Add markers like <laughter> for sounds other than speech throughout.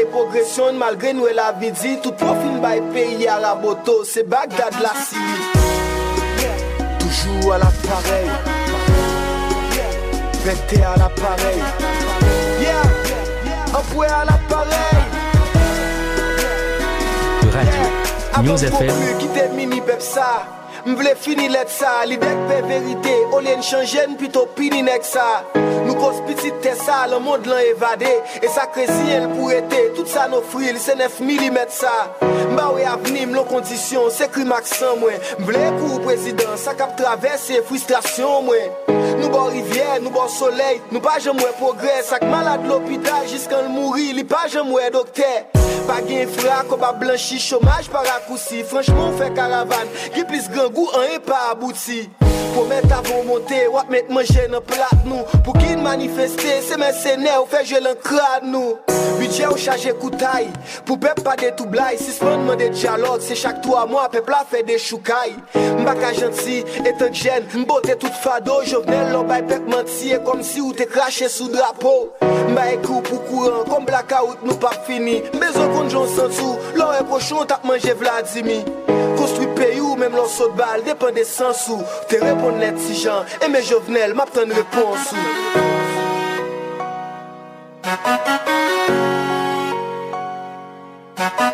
Et progression malgré nous la vie dit Tout profil by pays à la moto C'est Bagdad la Syrie Toujours à l'appareil. Pété à l'appareil. Yeah. Empoué à l'appareil. Radio News FM mini pep M vle fini let sa, li dek pe verite O li en chanjen pito pini nek sa. Nou kos piti te sa, Le mond lan evade E sa kresi el pou ete, tout sa nou fril Se nef milimet sa. Mba we avnim lo kondisyon, se kri maksan mwen. M vle pou prezident, sa kap travese frustrasyon mwen. bo rivye, nou bo soley Nou pa jem mwen progres Ak malade l'opital jiskan l'mouri Li pa jem mwen dokte Pa gen fra, ko pa blanchi Chomaj pa rakousi, franchman fe karavan Ki plis gran gou an e pa abouti. Pou met avon monte, wap met manje nan plat nou Pou ki manifeste, se men sene ou fe jel an krad nou Budget ou chaje koutay, pou pep pa de tou blay Si Sisman man de diyalog, se chak 3 mwa pep la fe de choukay Mbaka janti, etan jen, mbote tout fado, Jovenel lom Bay pek mentiye kom si ou te krashe sou drapo. Bay kou pou kouran kom blaka out nou pap fini. Bezon kon jon sentou, lor e pochon tap manje vladimi Konstrui peyi ou mem lor sot bal, depen de sensou Te repon net si jan, e me jovenel map ten reponsou Müzik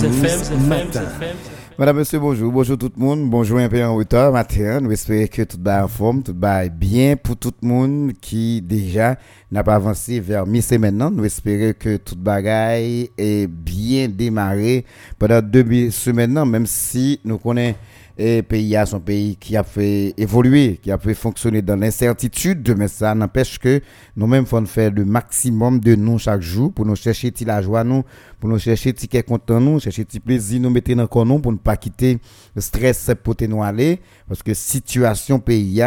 Matin. Madame, monsieur, bonjour. Bonjour tout le monde. Bonjour un peu en retard matin. Nous espérons que tout va en forme, tout va bien pour tout le monde qui déjà n'a pas avancé vers mi-semaine. maintenant. Nous espérons que toute bagaille est bien démarré pendant deux semaines, même si nous connaissons et pays à son pays qui a fait évoluer, qui a fait fonctionner dans l'incertitude, mais ça n'empêche que nous-mêmes faut faire le maximum de nous chaque jour pour nous chercher la joie nous, pour nous chercher qui est content nous, chercher petit plaisir nous mettre dans nous pour ne pas quitter le stress pour nous aller. Parce que situation pays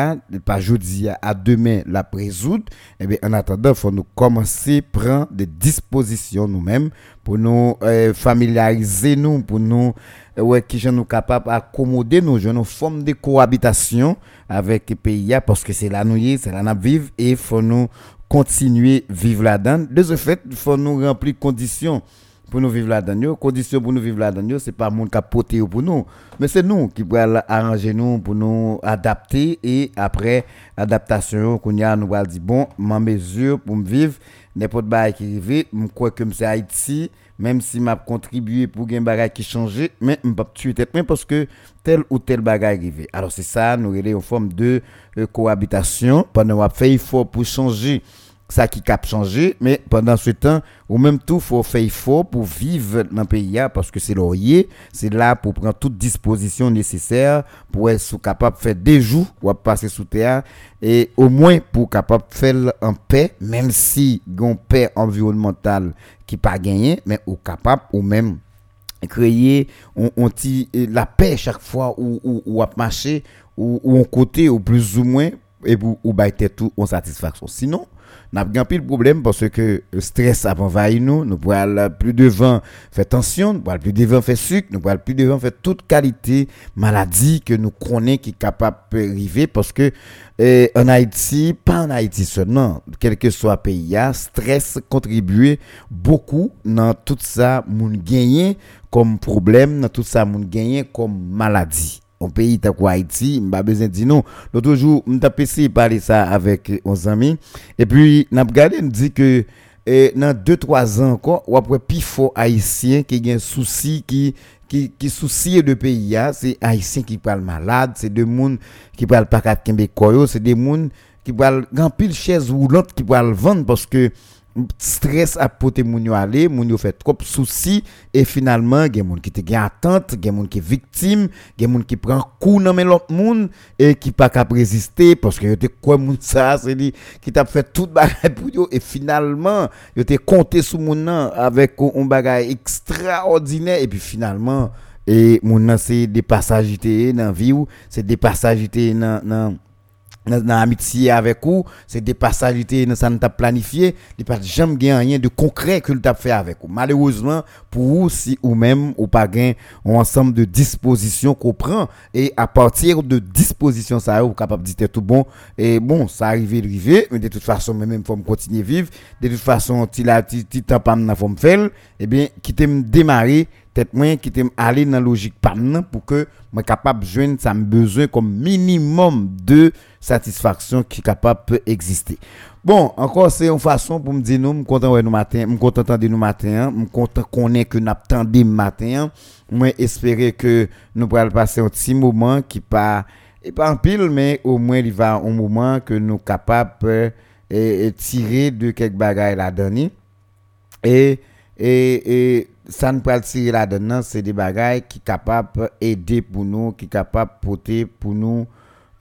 pas jeudi à demain la résoudre et eh bien en attendant faut nous commencer prendre des dispositions nous-mêmes pour nous euh, familiariser nous pour nous ouais, qui nous capables d'accommoder nos jeunes formes de cohabitation avec les pays parce que c'est là nous c'est là nous vivre et il faut nous continuer vivre là-dedans. De ce fait, il faut nous remplir conditions pour nous vivre là-dedans. Conditions pour nous vivre là-dedans, c'est pas le monde qui a poté pour nous, mais c'est nous qui pouvons arranger nous pour nous adapter et après adaptation, qu'on a nous va dire bon, ma mesure pour me vivre n'importe quoi qui arrive, je crois que c'est Haïti même si m'a contribué pour un bagage qui changeait mais pas tuer tête parce que tel ou tel bagage arrivé alors c'est ça nous avons en forme de euh, cohabitation. Pendant qu'on fait effort pour changer ça qui cap changer mais pendant ce temps ou même tout faut faire effort pour vivre dans le pays parce que c'est laurier c'est là pour prendre toute disposition nécessaire pour être capable de faire des jours ou passer sous terre et au moins pour capable de faire en paix même si une paix environnementale qui pas gagné mais ou capable ou même créer on, la paix chaque fois où ou, ou, marcher ou, ou on côté ou plus ou moins et ou, ou tout en satisfaction. Sinon n'a pas pile problème parce que le stress a envahi nous, nous pouvons plus devant faire tension, nous pouvons plus devant faire sucre, nous pouvons plus devant faire toute qualité maladie que nous connaissons qui est capable de arriver parce que eh, en Haïti, pas en Haïti seulement, quel que soit le pays, stress contribue beaucoup dans tout ça, moun gagné comme problème, dans tout ça, moun gagné comme maladie un pays tel Haïti, pas besoin de dire non. L'autre jour, on a essayé de parler ça avec nos amis. Et puis, on a regardé, on dit que eh, dans 2-3 ans encore, on a plus fort haïtien qui a un souci, qui qui qui soucie de pays c'est haïtien qui parle malade, c'est des gens qui parlent pas québécois, c'est des gens qui parlent grand pile chaise roulante qui parlent vendre parce que stress a poté moun yo aller moun yo fait trop soucis et finalement gen moun qui te gen attente gen moun qui victime gen moun qui prend coup dans l'autre moun et qui pas capable résister parce que yo te quoi moun <laughs> ça c'est dit qui t'a fait tout bagay pour yo et finalement yo te compté sous moun nan avec un bagay extraordinaire et puis finalement et moun nan c'est des passagités dans vie ou c'est des passagités dans dans l'amitié avec vous, c'est des passages dans ça t'a planifié, il pas jamais rien de concret que t'a fait avec vous. Malheureusement, pour vous, si ou même ou pas gain un ensemble de dispositions qu'on prend et à partir de dispositions ça vous capable de dire tout bon et bon, ça arrive arrivé, mais de toute façon même faut continuer vivre, de toute façon il a petit temps pas forme faire, eh bien quitter me démarrer tête moi qui t'aime aller dans logique pas pour que moi capable joindre ça me besoin comme minimum de satisfaction qui capable peut exister. Bon, encore c'est une façon pour me dire nous, me content ouais nous matin, me content entendre nous matin, me content connaître que nous attendons matin. Moi espérer que nous pourrons passer un petit moment qui pas et pas en pile mais au moins il va un moment que nous capable et, tirer de quelques bagages là-dedans. Et et, et ça ne peut tirer là-dedans, c'est des bagages qui capables d'aider pour nous, qui capables de porter pour nous.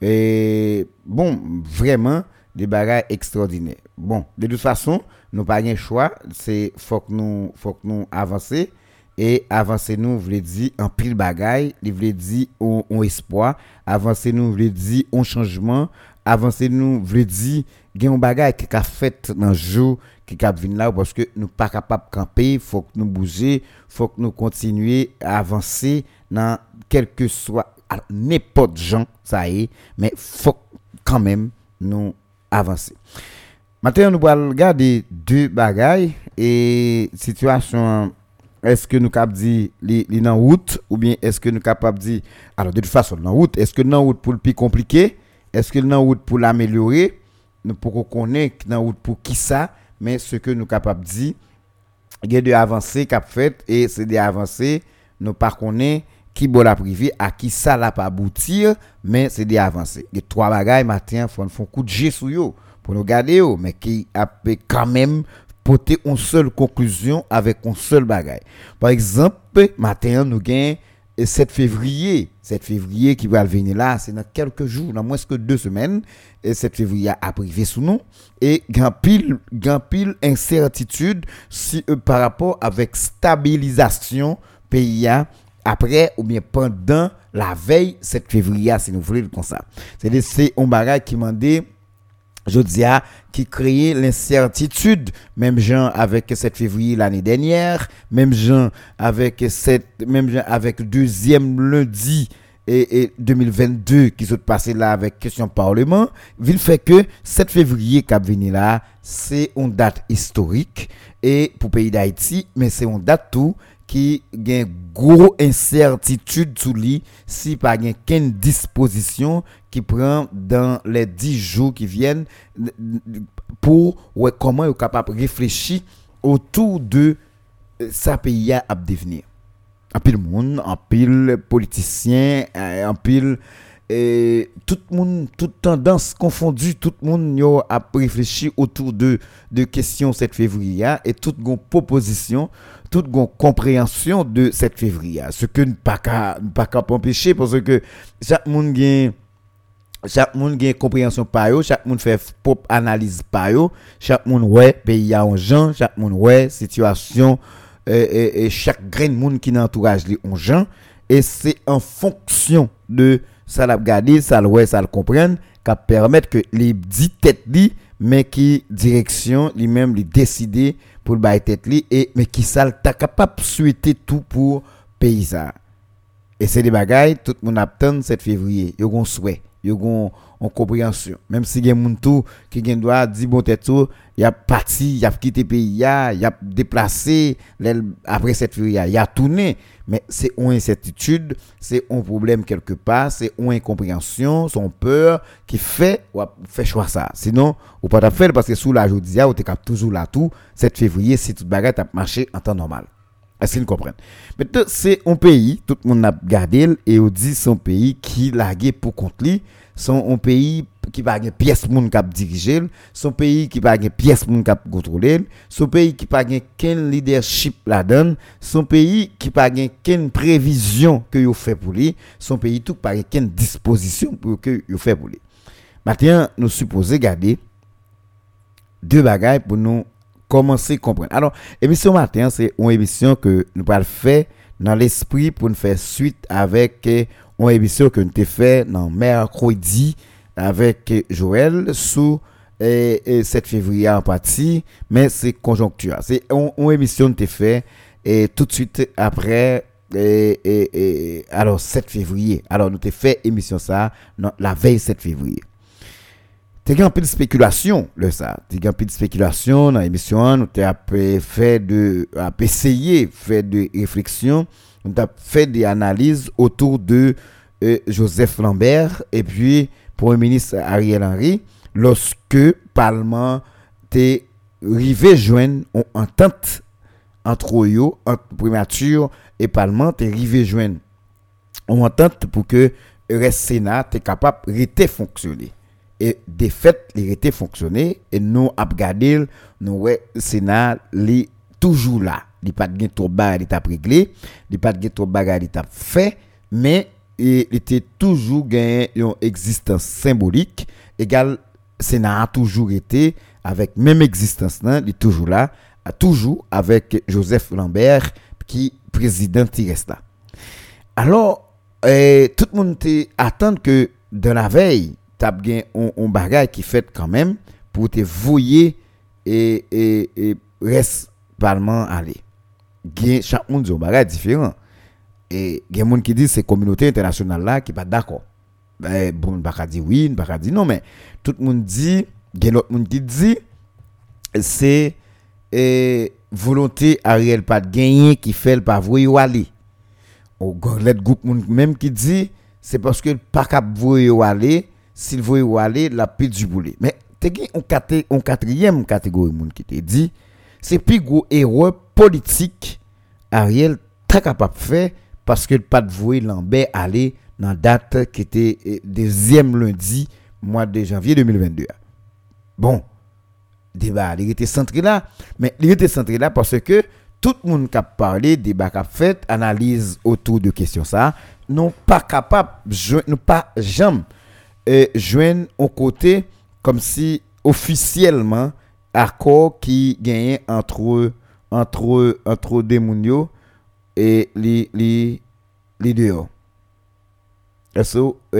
Et bon, vraiment, des bagages extraordinaires. Bon, de toute façon, nous n'avons pas de choix, c'est faut que nous faut que nous avancer et avancer nous veut dire en pile bagaille, il veut dire on, espoir, avancer nous veut dire on changement, avancer nous veut dire gain un bagage qui a fait dans jour qui venir là parce que nous pas capable camper, faut que nous bouger, faut que nous continuer à avancer dans quel que soit n'importe gens ça y est, mais faut quand même nous avancer. Maintenant nous allons regarder deux bagailles et situation est-ce que nous capable dire les dans route ou bien est-ce que nous capable dire alors de toute façon route est-ce que dans route pour le plus compliqué est-ce que dans route pour l'améliorer? Nous pouvons connaître dans route pour qui ça mais ce que nous capables de dire, il y a des avancées qu'a fait et c'est des avancées, nous pas connaît qui bon la privé, à qui ça l'a pas aboutir, mais c'est des avancées. A trois bagages matin, faut un coup de jet sur yo pour nous garder mais qui a quand même porter une seule conclusion avec un seul bagage. Par exemple, matin nous gagnons 7 février, 7 février qui va venir là, c'est dans quelques jours, dans moins que deux semaines, et 7 février a privé sous nous, et grand pile, grand pile incertitude euh, par rapport avec stabilisation pays après ou bien pendant la veille 7 février, si nous voulons comme ça. C'est un bagage qui m'a dit, je dis qui créait l'incertitude même gens avec 7 février l'année dernière même gens avec cette même gens avec deuxième lundi et, 2022 qui sont passé là avec question parlement il fait que 7 février qui venu là c'est une date historique et pour le pays d'Haïti mais c'est une date tout qui a une grosse incertitude sous lui si pas qu'une disposition qui prend dans les 10 jours qui viennent pour ouais, comment est capable de réfléchir autour de sa pays à devenir. En pile monde, en pile politicien, en pile tout le monde, toute tendance confondue, tout le monde a réfléchi autour de, de questions 7 février et toute proposition, toute une compréhension de 7 février. Ce que ne pas qu'à empêcher parce que chaque monde gagne chaque monde a une compréhension par chaque monde fait propre analyse par eux, chaque monde ouais pays a un gens, chaque monde ouais situation et, chaque grain de monde qui n'entourage les on gens et c'est en fonction de ça l'a regarder, ça le ouais, ça le comprendre qui permettre que les dix têtes dit mais qui direction lui-même lui décider pour le tête li et mais qui ça t'a capable souhaiter tout pour pays ça. Et c'est des bagailles tout le monde attend 7 février, yo gon souhait, yo gon en compréhension. Même si gen moun tout qui gen doit dire bon tête tout, y a parti, y a quitté pays, y a, y a déplacé après cette février, y a tourné, mais c'est une incertitude, c'est un problème quelque part, c'est une incompréhension, son peur qui fait ou fait choix ça. Sinon, ou pas faire parce que sous la journée, ou t'es toujours là tout 7 février si toute bagarre a marché en temps normal. Est-ce qu'ils comprennent? Maintenant, c'est un pays, tout le monde a gardé, et on dit son pays qui l'a pour contre lui, son un pays qui pas une pièce moun cap diriger, son pays qui pas une pièce moun cap contrôler, son pays qui pas qu'un leadership là-dedans, son pays qui pas qu'une prévision que yo fait pour lui, son pays tout pas qu'une disposition pour que yo fait pour lui. Maintenant, nous supposons garder deux bagages pour nous commencer à comprendre. Alors, émission matin, c'est une émission que nous allons faire dans l'esprit pour nous faire suite avec une émission que nous avons fait dans mercredi avec Joël sous et, 7 février en partie, mais c'est conjoncture. C'est une, émission que fait et tout de suite après alors 7 février. Alors nous avons fait émission ça la veille 7 février. Un peu de spéculation, le ça. Tu as un peu de spéculation dans l'émission. Nous avons fait de, essayé, fait de réflexion. Nous avons fait des analyses autour de euh, Joseph Lambert et puis Premier ministre Ariel Henry lorsque le Parlement était arrivé joindre en entente entre eux, entre primature et Parlement, était arrivé joindre en entente pour que le Sénat était capable de fonctionner E et de fait, il était fonctionné et nous avons regardé, nous ouais, Sénat est toujours là. Il n'y a pas de trop bagarre, il a réglé, il n'y a pas de trop bagarre, e, il a fait, mais il était toujours gagné une existence symbolique égal Sénat a toujours été avec même existence là, il est toujours là, toujours avec Joseph Lambert qui président il reste là. Alors, eh, tout le monde attend que de la veille t'as bien un, bagage qui fait quand même pour te voyer et, et, et reste parlement aller. chaque monde a un bagage différent. Et il y a des gens qui disent c'est la communauté internationale là qui pas d'accord. Ben, bon, pas dire oui, pas dire non, mais tout le monde dit, il y a l'autre monde qui dit, c'est et volonté Ariel pas de gagner qui fait le pas voyer aller. Au groupe même qui dit, c'est parce que pas voyer aller s'il veut aller la plus du boulet. Mais tu une quatrième catégorie monde qui te dit c'est plus gros erreur politique Ariel très capable de faire parce que pas de Lambert aller dans date qui était eh, deuxième lundi mois de janvier 2022 bon débat il était centré là mais il était centré là parce que tout le monde qui a parlé, débat qui a fait, analyse autour de questions ça, non pas capable, non pas jamais et joindre un côté comme si officiellement accord qui gagnait entre entre entre des mounio et les les les dehors est-ce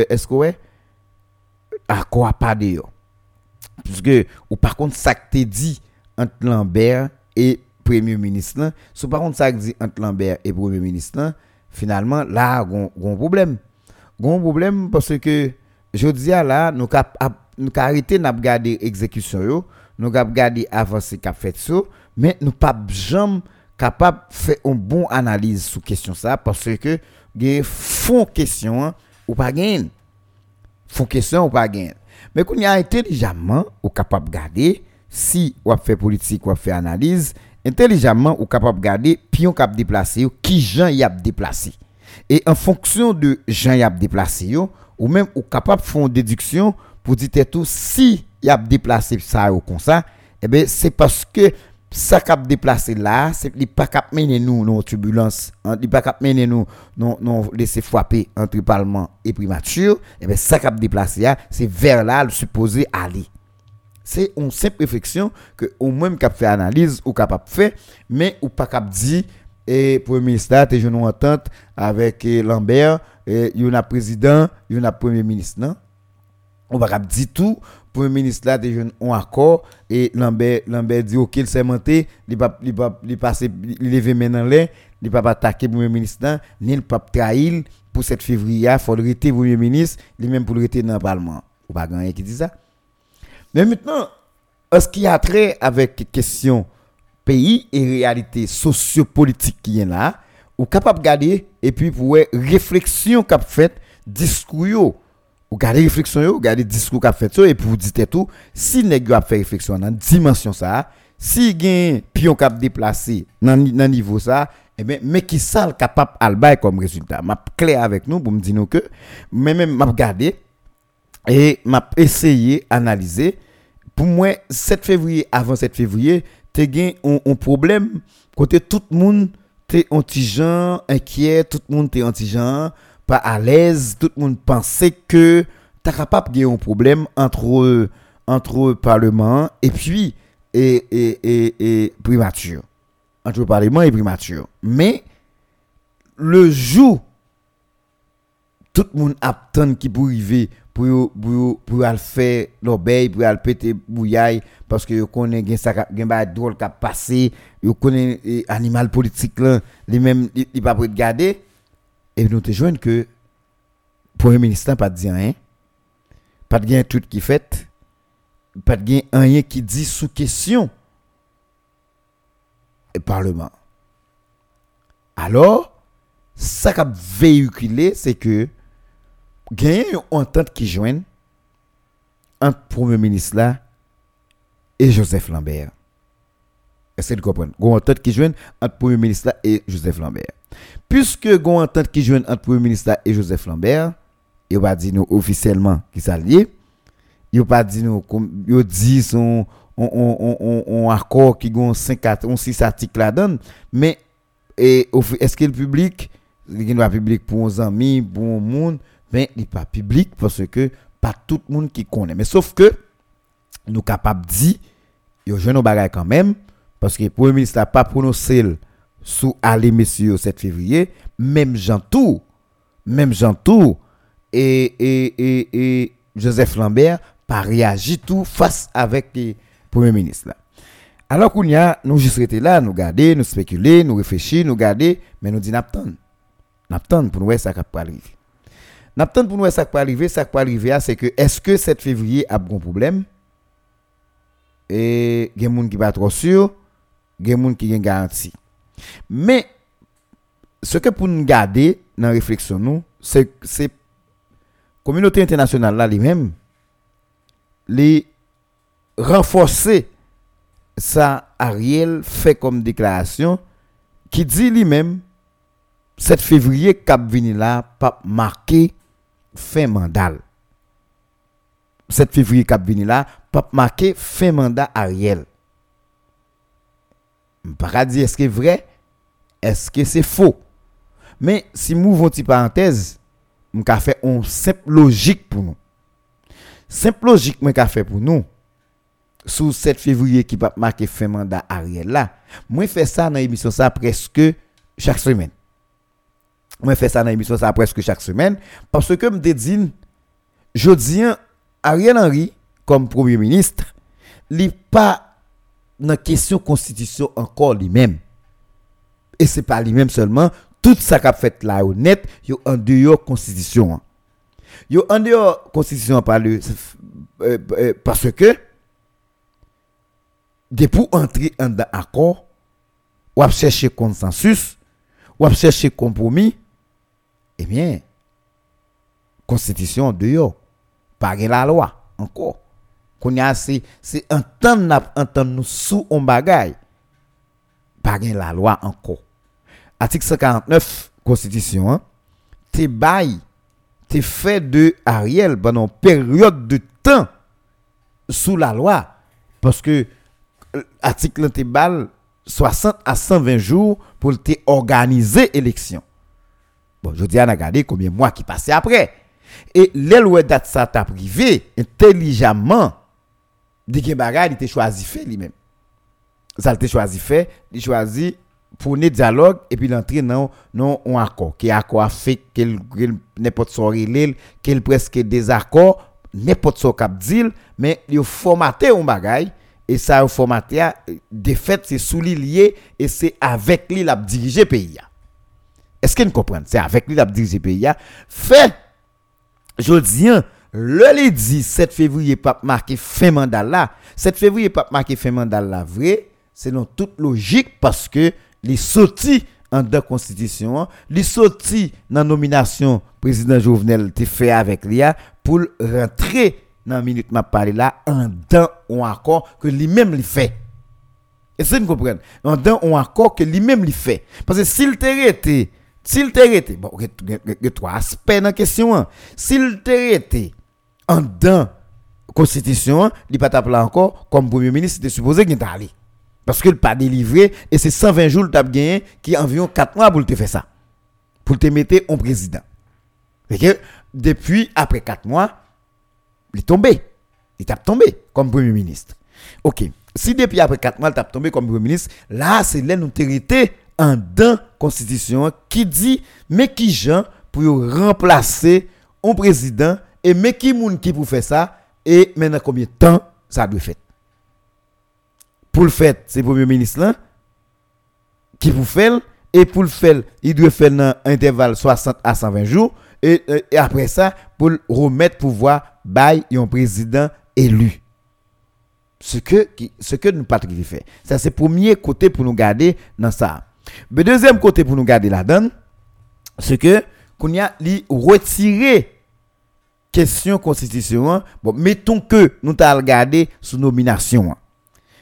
est-ce que ouais accord pas dehors puisque ou par contre ça que t'es dit entre Lambert et premier ministre là so, par contre ça que dit entre Lambert et premier ministre là finalement là gon gon problème gon problème parce que je dis là, nous avons arrêté de regarder l'exécution, nous avons regardé avancé qu'a fait ça, mais nous pas jamais capable de faire une bonne analyse sur question ça parce que des font question ou pas gain. Font question ou pas gain. Mais qu'on y a intelligemment ou capable de garder si ou fait politique ou fait analyse, intelligemment ou capable de garder pion cap déplacer qui gens y a déplacé. Et en fonction de gens y a déplacé ou même ou capable de faire une déduction pour dire tout si y a déplacé ça ou comme ça eh c'est parce que ça cap déplacé là c'est n'est pas cap mener nous nos turbulences il hein, pas cap mener nous non non laisser frapper entre parlement et primature eh bien ça cap déplacé c'est vers là le supposé aller. C'est une simple réflexion que au même cap fait analyse ou capable faire mais ou pas cap dire et premier ministre tu une entente avec Lambert il y a président, il y a premier ministre, non? on va dire tout. Le ministre là déjà un accord. Et Lambert Lambert dit OK il s'est monté il pas il pas il il lever maintenant l'air il pas attaquer premier ministre là ni le pas trahir pour 7 février faut le rester premier ministre lui même pour le rester dans le parlement. Ou pas gagner qui dit ça. Mais maintenant est-ce qu'il y a trait avec question pays et réalité sociopolitique qui est là, ou capable de garder, et puis pour réflexion qu'a fait, discours, ou garder réflexion, e ou garder discours qu'a fait, et puis vous dites tout, si nèg a fait réflexion dans dimension ça, si gen pion cap déplacé dans nan niveau ça, eh bien, mais qui sale capable alba comme résultat. M'a clair avec nous pour me dire que, mais même m'a regardé et m'a essayé analyser pour moi 7 février avant 7 février tu as un, problème tout le monde t'es anti-gens inquiet tout le monde t'es anti-gens pas à l'aise, tout le monde pensait que tu capable de un problème entre entre parlement et primature. Entre parlement et primature. Mais le jour tout le monde attend qui pour arriver pour pour pour faire l'obéi pour aller péter bouillaille parce que yo connaît gen ça gen ba drôle qui passé yo connaît animal politique là les mêmes il pas pour garder et nous te joignent que Premier ministre pas dit rien. Pas de gain tout qui fait. Pas de rien qui dit sous question. Et Parlement. Alors, ça qui a véhiculé, c'est que gain une entente qui joigne entre Premier ministre là et Joseph Lambert. Essayez de comprendre. Une entente qui joigne entre Premier ministre là et Joseph Lambert. Puisque une entente qui joigne entre Premier ministre et Joseph Lambert, il pas dit nous officiellement qui s'allie. Il pas dit nous il dit son on, accord qui ont 5 on 6 articles là-dedans mais est-ce que le public il public pour nos amis pour le monde mais il pas public parce que pas tout le monde qui connaît mais sauf que nous capable dire yo jeune nos bagages quand même parce que le premier ministre n'a pas prononcé sous aller messieurs 7 février même Jean Tour même Jean Tour et, et, et, Joseph Lambert pas réagi tout face avec le Premier ministre. Là. Alors qu'on y a, nous juste là, nous garder, nous spéculer, nous réfléchir, nous garder, mais nous disons n'attendons. N'attendons pour nous voir ça qui peut arriver. N'attendons pour nous ça qui peut arriver, ça qui peut arriver, c'est que est-ce que 7 février a un problème? Et il y a des gens qui pas trop sûrs, il y a des gens qui ont garantie. Mais, ce que pour nous garder dans la réflexion, nous, c'est communauté internationale là lui-même les renforcer ça Ariel fait comme déclaration qui dit lui-même 7 février cap vini là pas marqué fin mandat. 7 février cap vini là, pas marqué fin mandat Ariel. Pas dire est-ce que c'est vrai, est-ce que c'est faux. Mais si nous une petite parenthèse, nous fait une simple logique pour nous. Simple logique m'a fait pour nous. Sous 7 février qui va marquer fin mandat Ariel là, moi fais ça dans l'émission ça presque chaque semaine. Moi fais ça dans l'émission ça presque chaque semaine parce que me dit je dis Ariel Henry comme premier ministre, il pas dans question constitution encore lui-même. Et c'est pas lui-même seulement, tout ça qu'a fait là honnête yo en dehors constitution yo en dehors constitution par le euh, euh, parce que de pour entrer en accord ou chercher consensus ou chercher compromis eh bien constitution en dehors pas la loi encore qu'on a c'est c'est nous sous un bagage pas la loi encore article 149 Constitution, hein, t'es bail, t'es fait de Ariel pendant période de temps sous la loi. Parce que l'article euh, t'es 60 à 120 jours pour te organiser élection. Bon, je dis à regarder combien de mois qui passaient après. Et l'aile date ça t'a privé intelligemment. Dit que il t'a choisi fait lui-même. Ça t'a choisi fait, il choisi pour un dialogue et puis l'entrer dans un accord qui accord fait qu'elle n'importe relève qu'elle presque désaccord n'importe ce cap dit mais il formaté un bagay et ça formaté de fait c'est sous lié et c'est avec lui l'a diriger pays est-ce que vous comprenez c'est avec lui l'a diriger pays fait je dis le dit 7 février pas marqué fin mandat là 7 février pas marqué fin mandat là vrai c'est dans toute logique parce que les sorti en deux constitution, les sorti dans nomination président Jovenel te fait avec l'IA pour rentrer dans minute m'a parlé là en d'un ou accord que lui-même lui fait. Et c'est vous comprenez? En d'un ou accord que lui-même lui fait. Parce que s'il t'ait été, s'il t'ait été, bon, il y a trois aspects dans la question. Hein. S'il t'ait été en d'un constitution, il pas t'appeler encore comme premier ministre, c'était supposé qu'il allé. Parce qu'il pas délivré et c'est 120 jours que tu gagné qui environ 4 mois pour te faire ça. Pour te mettre en président. Que depuis, après 4 mois, il est tombé. Il t'a tombé comme premier ministre. Ok. Si depuis après 4 mois, il t'a tombé comme premier ministre, là, c'est là en dans constitution qui dit, mais qui gens pour remplacer un président et mais qui moun qui pour faire ça et maintenant combien de temps ça doit faire? Pour le faire, c'est premier ministre qui vous fait et pour le faire, il doit faire un intervalle 60 à 120 jours et, après ça pour remettre pouvoir by un président élu. Ce que ce que nous Patrick fait. Ça c'est premier côté pour nous garder dans ça. Le deuxième côté pour nous garder là-dedans, c'est que qu'on a retirer question constitution. Mettons que nous t'avons regardé sous nomination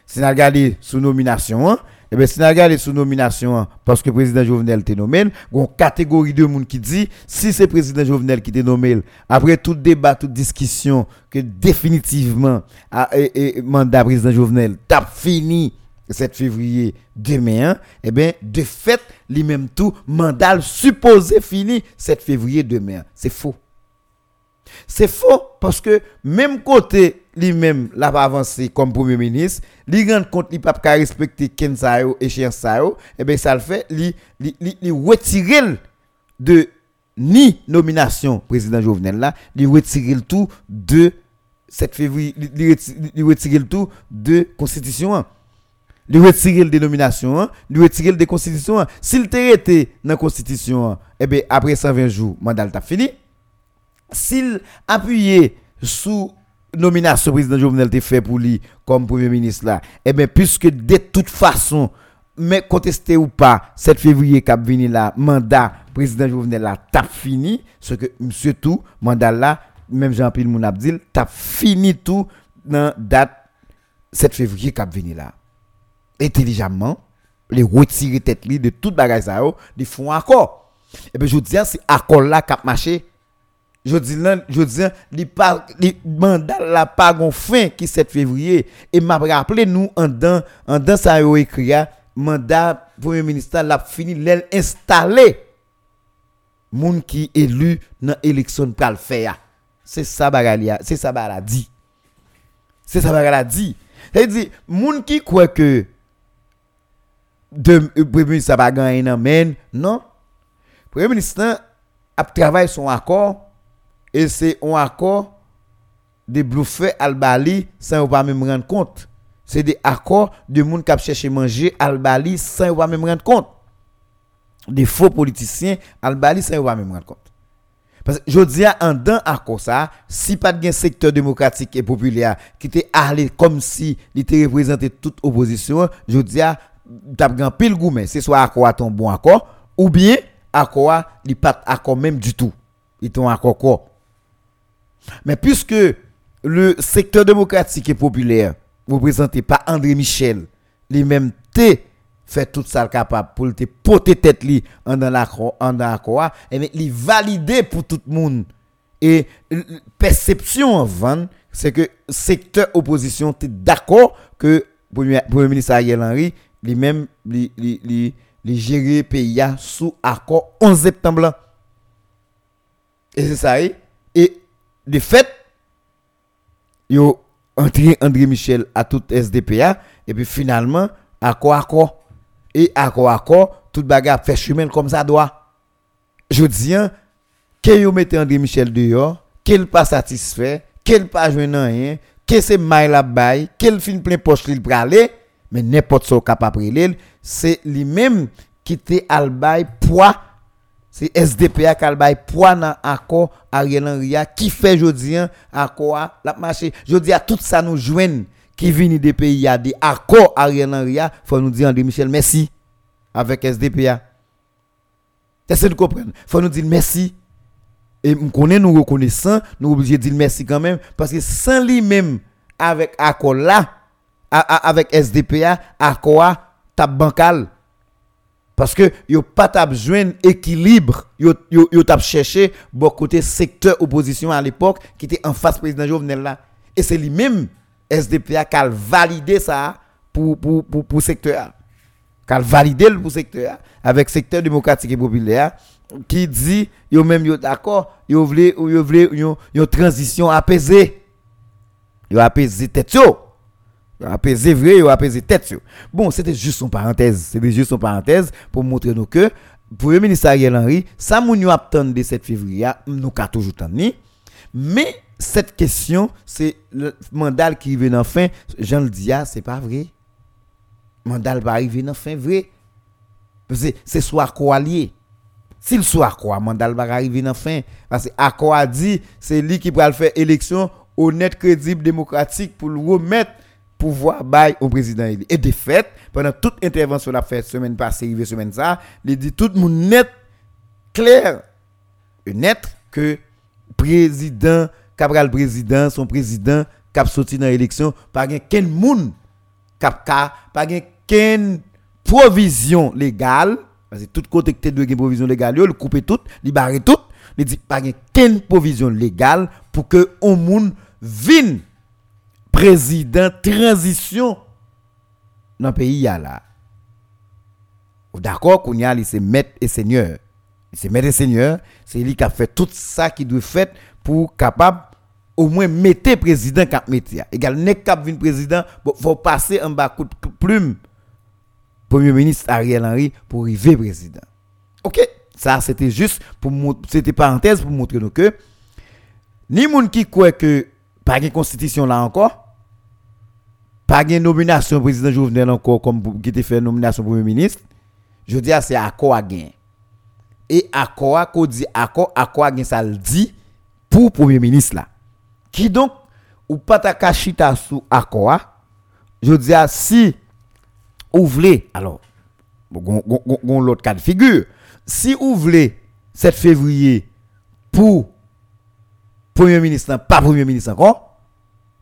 si nous regardons sous nomination, eh bien, si nous sous nomination, parce que le président Jovenel est nommé, il y a une catégorie de monde qui dit, si c'est le président Jovenel qui est nommé, après tout débat, toute discussion, que définitivement, le mandat président Jovenel tape fini 7 février demain, eh bien, de fait, lui-même tout, mandat supposé fini 7 février demain. C'est faux. C'est faux parce que même côté lui-même l'a avancé comme premier ministre, lui rend compte il pas respecter Ken Sayo et Chien Sayo, et bien ça le fait, lui retirer de ni nomination président Jovenel là, lui retirer le tout de 7 février, lui retirer le tout de constitution. Lui retirer le dénomination, lui retirer le constitution. S'il était été dans la constitution, et bien après 120 jours, mandat t'a fini s'il appuyait sous nomination président Jovenel te fait pour lui comme premier ministre là, eh bien, puisque de toute façon, mais contesté ou pas, 7 février cap vini là, mandat président Jovenel là, fini, ce que, monsieur tout, mandat là, même Jean-Pierre Mounabdil, t'a fini tout dans date 7 février cap vini là. Intelligemment, les retirer tête de toute bagage ils font accord. Et bien, je dis, c'est accord là cap marché je dis je dis, li pas mandat la pas fin qui 7 février et m'a rappelé nous en dans en dans ça yo écrit mandat premier ministre l'a fini l'aile installé moun qui élu dans élection pour le faire. C'est ça bagalia, c'est ça bagala dit. C'est ça bagala dit. C'est dit moun qui croit que de premier ministre ça va gagner non. Premier ministre a travaillé son accord et c'est un accord de bluffer al-Bali sans pas même rendre compte. C'est des accords de gens qui cherché manger al-Bali sans pas même rendre compte. Des faux politiciens al-Bali sans pas même rendre compte. Parce que je dis en d'un accord ça, si pas de secteur démocratique et populaire qui était allé comme si il était représenté toute opposition, je dis t'as grand pile c'est soit accord ton bon accord ou bien accord il pas accord même du tout. Il ton accord quoi? Mais puisque le secteur démocratique et populaire, représenté par André Michel, lui-même fait tout ça capable pour te porter tête li en dans l'accord en dans et mais il validé pour tout le monde et perception en c'est que secteur opposition est d'accord que premier, premier ministre Ariel Henry lui-même lui lui lui gérer pays sous accord 11 septembre et c'est ça et de fait, yo entré André Michel à tout SDPA et puis finalement accord accord. Et accord accord tout bagarre fait chemin comme ça doit. Je dis hein, que yo mette André Michel dehors, qu'il pas satisfait, quel pas jouer rien, que c'est mail la bail, quel fin plein poche il pralé, mais n'importe ce capable c'est lui-même qui te al bail poids. C'est SDPA qui al bail poids dans accord Ariel Henry qui fait jodi accord la marché. Jodi tout ça nous joignent qui viennent des pays a des accords Ariel Henry faut nous dire André Michel merci avec SDPA que vous comprenez faut nous dire merci. Et nous connaissons, nous reconnaissons, nous obligés de dire merci quand même, parce que sans lui-même, avec accord là, avec SDPA, accord tap bancal. Parce que yo pas joindre équilibre, yo yo yo tap chercher bon côté secteur opposition à l'époque qui était en face président Jovenel là. Et c'est lui-même SDPA qui a validé ça pour pour pour, secteur. Qui a validé le pour secteur avec secteur démocratique et populaire qui dit yo même yo d'accord yo voulez yo voulez une transition apaisée yo apaiser tête yo yo apaiser vrai yo apaiser tête bon c'était juste une parenthèse. C'était juste une parenthèse pour montrer nous que pour le ministre Ariel Henry ça moun yo de 7 février nous ka toujours tandi mais cette question c'est le mandat qui vient en fin. Jean le dit ah, c'est pas vrai. Mandat va arriver en fin vrai. C'est soit quoi lié. S'il soit quoi, mandat va arriver dans fin. Parce que Accord a dit, c'est lui qui va faire élection honnête, crédible, démocratique pour le remettre pouvoir bail au président. Et de fait, pendant toute intervention la fait semaine passée, semaine ça, il dit tout le monde net, clair, net que président, Cabral président, son président, cap sorti dans l'élection, pas qu'un monde, cap pas qu'une provision légale parce que tout côté que de provision légale, il coupe tout, il barre tout, il dit pas qu'une provision légale pour que un monde vienne président transition dans le pays là. D'accord qu'on y a c'est maître et seigneur. C'est maître et seigneur, c'est lui qui a fait tout ça qui doit faire pour capable au moins mettre président cap métier. Égal n'est cap président, faut passer un bas coup de plume Premier ministre Ariel Henry pour arriver président. OK, ça c'était juste pour c'était parenthèse pour montrer nous que ni moun qui croit que pas de constitution là encore pas de nomination président Jovenel encore comme qui était fait nomination premier ministre, je dis c'est accord à gain. Et accord qu'on dit accord accord à gain ça le dit pour premier ministre là. Qui donc ou pas ta cachita sous accord je dis si ou voulez, alors, l'autre cas de figure, si vous voulez 7 février pour Premier ministre, pas Premier ministre encore,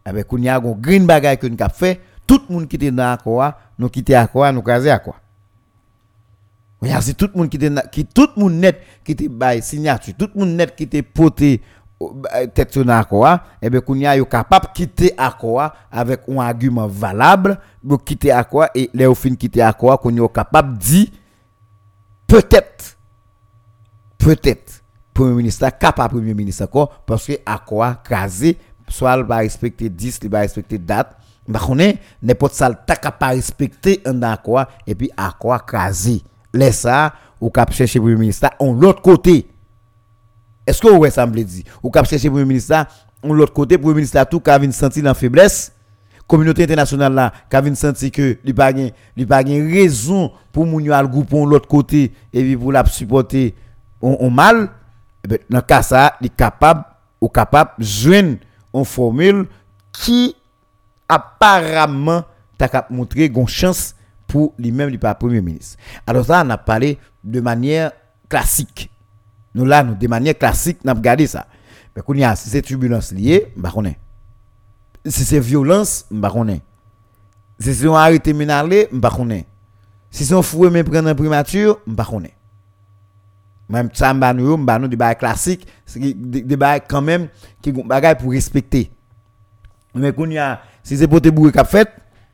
eh bien, il y a un green bagage que nous avons fait, tout le monde qui était dans l'accord, nous quitter l'accord, nous caser l'accord. C'est tout le monde qui était qui tout le monde net qui était bail signature, tout le monde net qui était poté tête sur l'accord, et bien, qu'on a capable de quitter l'accord avec un argument valable pour quitter l'accord et les fin quitter l'accord, qu'on est capable de dire peut-être, peut-être, Premier ministre, capable Premier ministre encore, parce que l'accord crasé, soit il va respecter 10, il va respecter date, mais on est n'importe ça, il pas respecter un accord, et puis accord crasé. Laisse ça, ou cap chercher Premier ministre, on l'autre côté. Est-ce que vous semble dit? Ou cap chercher premier ministre on l'autre côté premier ministre tout qui a senti dans faiblesse. Communauté internationale là qui a senti que il pas pas raison pour moun yo l'autre côté et puis pour la supporter. On, mal? eh ben, dans cas ça il capable ou capable joindre une formule qui apparemment t'a montré une chance pour lui-même lui premier ministre. Alors ça on a parlé de manière classique. Nous là, nous, de manière classique, avons regardé ça. Mais si c'est turbulence liée, bah Si c'est violence, bah Si c'est un arrêté minarlé, bah Si c'est un fouet mais prendre un primature, bah Même ça, bah nous, bah nous, des bails classiques, des bails quand même, qui ont pour respecter. Mais si c'est pour te bourrer qu'a fait,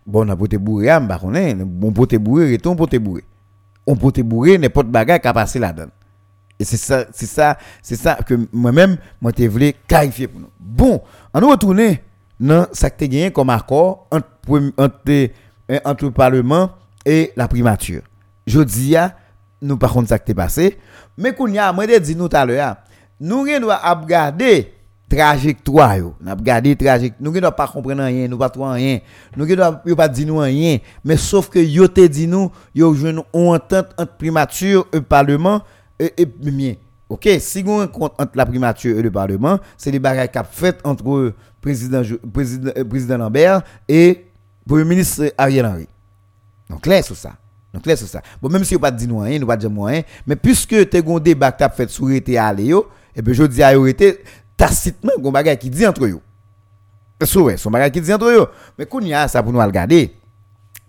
bon, on a pour te bourrer, bah bon pour te bourrer, retourne pour te bourrer. On peut te bourrer, n'importe bagaille qui a passé là-dedans. Et c'est ça, c'est ça, c'est ça que moi-même, moi, je voulais clarifier pour nous. Bon, on nous retourne dans ce qui gagné comme accord entre, entre, entre, le Parlement et la primature. Je dis, nous par contre, ça qui est passé. Mais qu'on y a, moi, je dit nous tout à l'heure, nous devons regarder trajectoire trajectoire. Nous ne pas comprendre rien, nous pas trop rien. Nous ne pas dire nous rien, mais sauf que yo dit nous, yo une entente entre primature et parlement et, et bien. OK, si on entre la primature et le parlement, c'est des bagages qu'a fait entre président président président Lambert et premier ministre Ariel Henry. Donc là sur ça. Donc là sur ça. Bon même si on pas dit nous rien, nous pas dire rien, mais puisque tu as un débat qu'a fait sur été allé yo, et bien je dis à yo été tacitement un bagage qui dit entre eux. C'est son bagage qui dit entre eux. Mais qu'on y a ça pour nous regarder.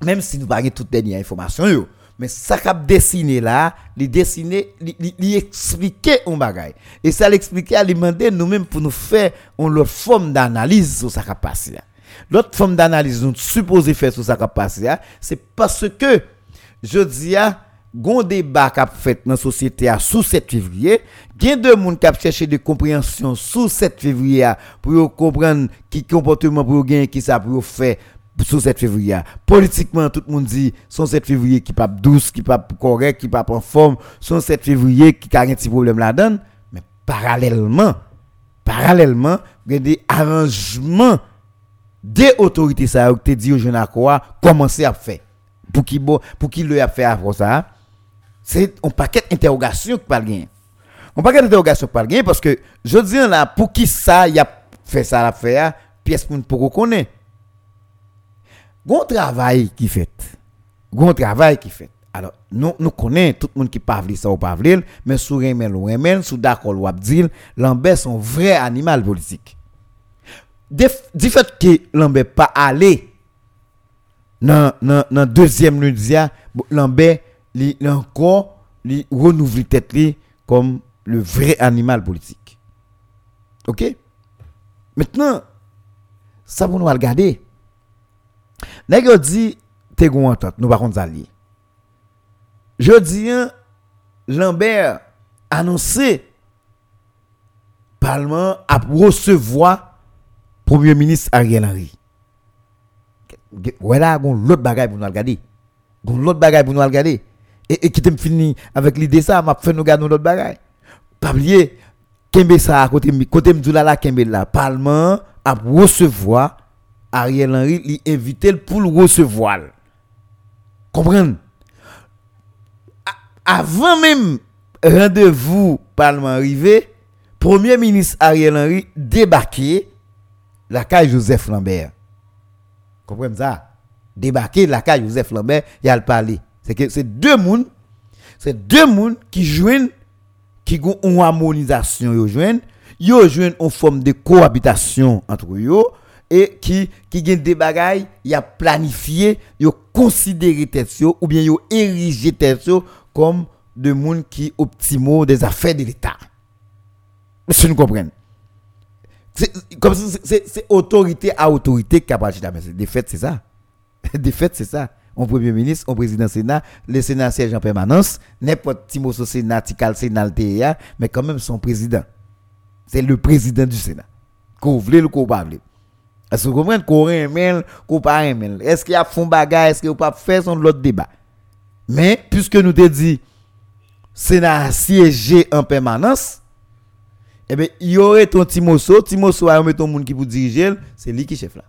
Même si nous pas toutes dernières informations mais ça qu'a dessiné là, il dessiner, il expliquer un bagage. Et ça l'expliquer, alimenter nous-mêmes pour nous faire une forme d'analyse sur ça qui passé. L'autre forme d'analyse nous supposé faire sur ça qui passé, c'est parce que je dis à gon débat qu'a fait dans société à sous 7 février, gen de monde qui a cherché de compréhension sous 7 février pour comprendre qui comportement pour gagner qui ça pour faire sous 7 février. Politiquement tout le monde dit son 7 février qui pas douce, qui pas correct, qui pas en forme, son 7 février qui a un petit problème là-dedans, mais parallèlement parallèlement, il y a des arrangements des autorités ça ont dit au jeune à quoi commencer à faire pour qui pour qui le a fait après ça c'est un paquet d'interrogations qui parle bien. Un paquet d'interrogations qui parle bien parce que je dis là, pour qui ça, il a fait ça l'affaire, pièce pour qu'on connaît. Bon travail qui fait. Bon travail qui fait. Alors, nous, nous connaissons tout le monde qui parle ça ou pas mais sous remel ou remel, sous d'accord ou abdil, Lambert son vrai animal politique. Du fait que Lambert pas allé dans le deuxième lundi, Lambert li, encore li renouveler tête comme le vrai animal politique. OK? Maintenant ça pour nous regarder. Nèg dit te gon nous pas contre alliés. Je dis hein, Lambert annoncé Parlement à recevoir Premier ministre Ariel Henry. Voilà, l'autre bagaille pour nous regarder. L'autre bagaille pour nous regarder. Et, et qui t'aime fini avec l'idée ça m'a fait nous garder notre bagaille. Pas oublier kembe ça côté côté là kembe là parlement a recevoir Ariel Henry li invité pour le recevoir. Comprendre? Avant même rendez-vous parlement arrivé premier ministre Ariel Henry débarqué la caille Joseph Lambert comprenez ça? Débarqué la caille Joseph Lambert il a parlé c'est que c'est deux mondes, c'est deux mondes qui jouent, qui ont une harmonisation, yo joignent, yo joignent une forme de cohabitation entre eux et qui qui gagne des bagailles, y a planifié, yo considéré ou bien yo érigé comme de monde qui optimaux des affaires de l'État. Si nous comprenons. Comme c'est autorité à autorité qui a parti de fait, c'est ça. <laughs> De c'est ça. Un premier ministre, un président Sénat, le Sénat siège en permanence, n'importe qui au Sénat, Tikal mais quand même son président. C'est le président du Sénat. Qu'on voulait ou qu'on pas Est-ce que vous comprenez? Qu'on aime qu'on pas aime Est-ce qu'il y a fond bagage, est-ce qu'il n'y a pas fait son l'autre débat? Mais, puisque nous te dit, Sénat siégé en permanence, eh bien, il y aurait ton Timoso, Timoso a un monde qui vous diriger, c'est lui qui chef là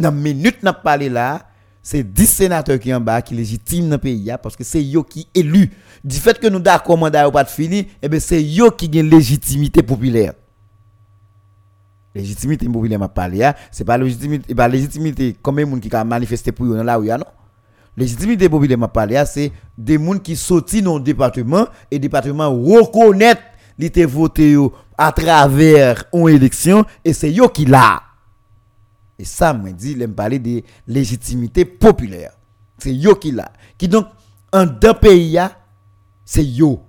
dans minute n'a parlé là, c'est 10 sénateurs qui en bas qui dans le pays parce que c'est eux qui élu. Du fait que nous d'accord mandat pas fini, eh ben c'est eux qui une légitimité populaire. Légitimité populaire m'a parlé c'est pas légitimité pas légitimité combien de monde qui a manifesté pour eux là où non. Légitimité populaire m'a parlé c'est des gens qui sortent dans le département et le département reconnaît li voté à travers une élection et c'est eux qui l'a. Et ça, me dit, me parler de légitimité populaire. C'est yo qui l'a. Qui donc, en deux pays, c'est yo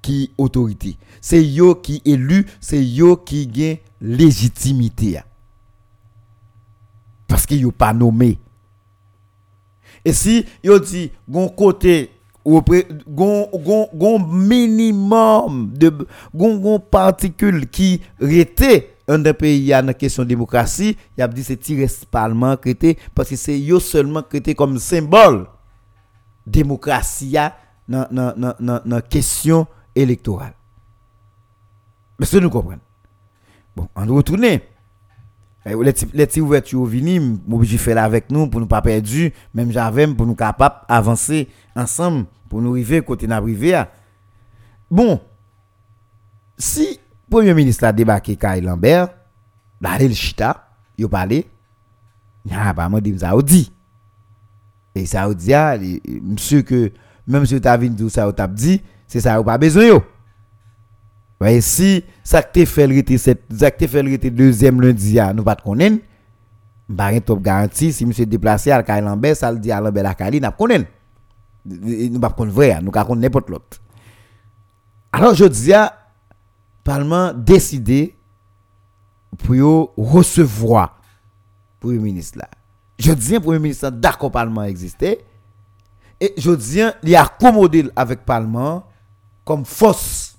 qui autorité. C'est yo qui élu, c'est yo qui gagne légitimité. Parce que yo pas nommé. Et si yo dit, gon côté, gon, gon, minimum de gon, gon particule qui était un des pays a une question de démocratie, il a dit c'est tiré parlement parce que c'est seulement crété comme symbole démocratie dans dans question électorale. Monsieur nous comprend. Bon, on doit Eh, Les petits- les petits ouvertures vini, m'oblige faire avec nous pour nous pas perdu, même j'avais pour nous capable avancer ensemble pour nous arriver côté n'a arrivé. Bon, si premier ministre a débarqué Kay Lambert, là le chita, il parlé, il a pas dit ça dit. Et ça dit ah, monsieur même si tu as vu ça dit, c'est ça pas besoin. Ouais, si ça t'es fait le rete fait le deuxième lundi ah, nous pas te connaître. Bah rien top garanti si monsieur déplacé à Kay Lambert, ça le dit à Lambert la Kali n'a connaître. Nous pas vrai, nous pas connaître n'importe l'autre. Alors je dis à Parlement décidé pour recevoir Premier ministre là. Je dis Premier ministre d'accord Parlement existait et je dis il accommodé avec Parlement comme force.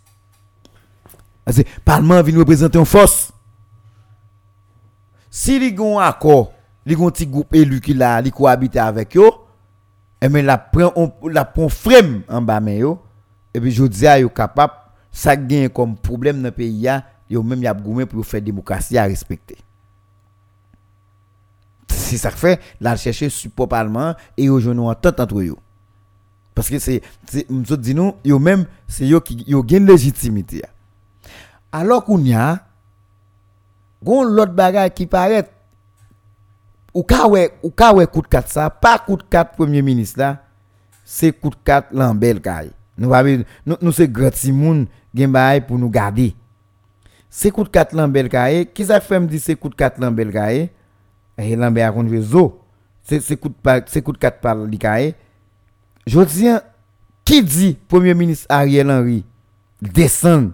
Parce que Parlement vient représenter une force. Si li gon accord, li gon petit groupe élu qui la li cohabite avec yo, et mais la prend la frame en bas mais et puis je dis à yo capable ça gagne comme problème dans le pays ya, yo même y a pour faire démocratie à respecter. C'est ça fait la chercher support parlement et yo joindre entente entre yo. Parce que c'est m'sou dit nous yo même c'est yo qui yo gagne légitimité. Alors qu'on y a gon l'autre bagage qui paraît ou ka wè ou ka wè coup de 4 ça pas coup de 4 premier ministre là c'est coup de 4 Lambel kay nous nous nous c'est grand Timoun gen bail pour nous garder. C'est coup de 4 Lambel kay qui ça fait me dire c'est coup de 4 Lambel kay et Lambert a kon réseau c'est c'est coup de c'est coup de 4 par li kay je dis qui dit premier ministre Ariel Henry descend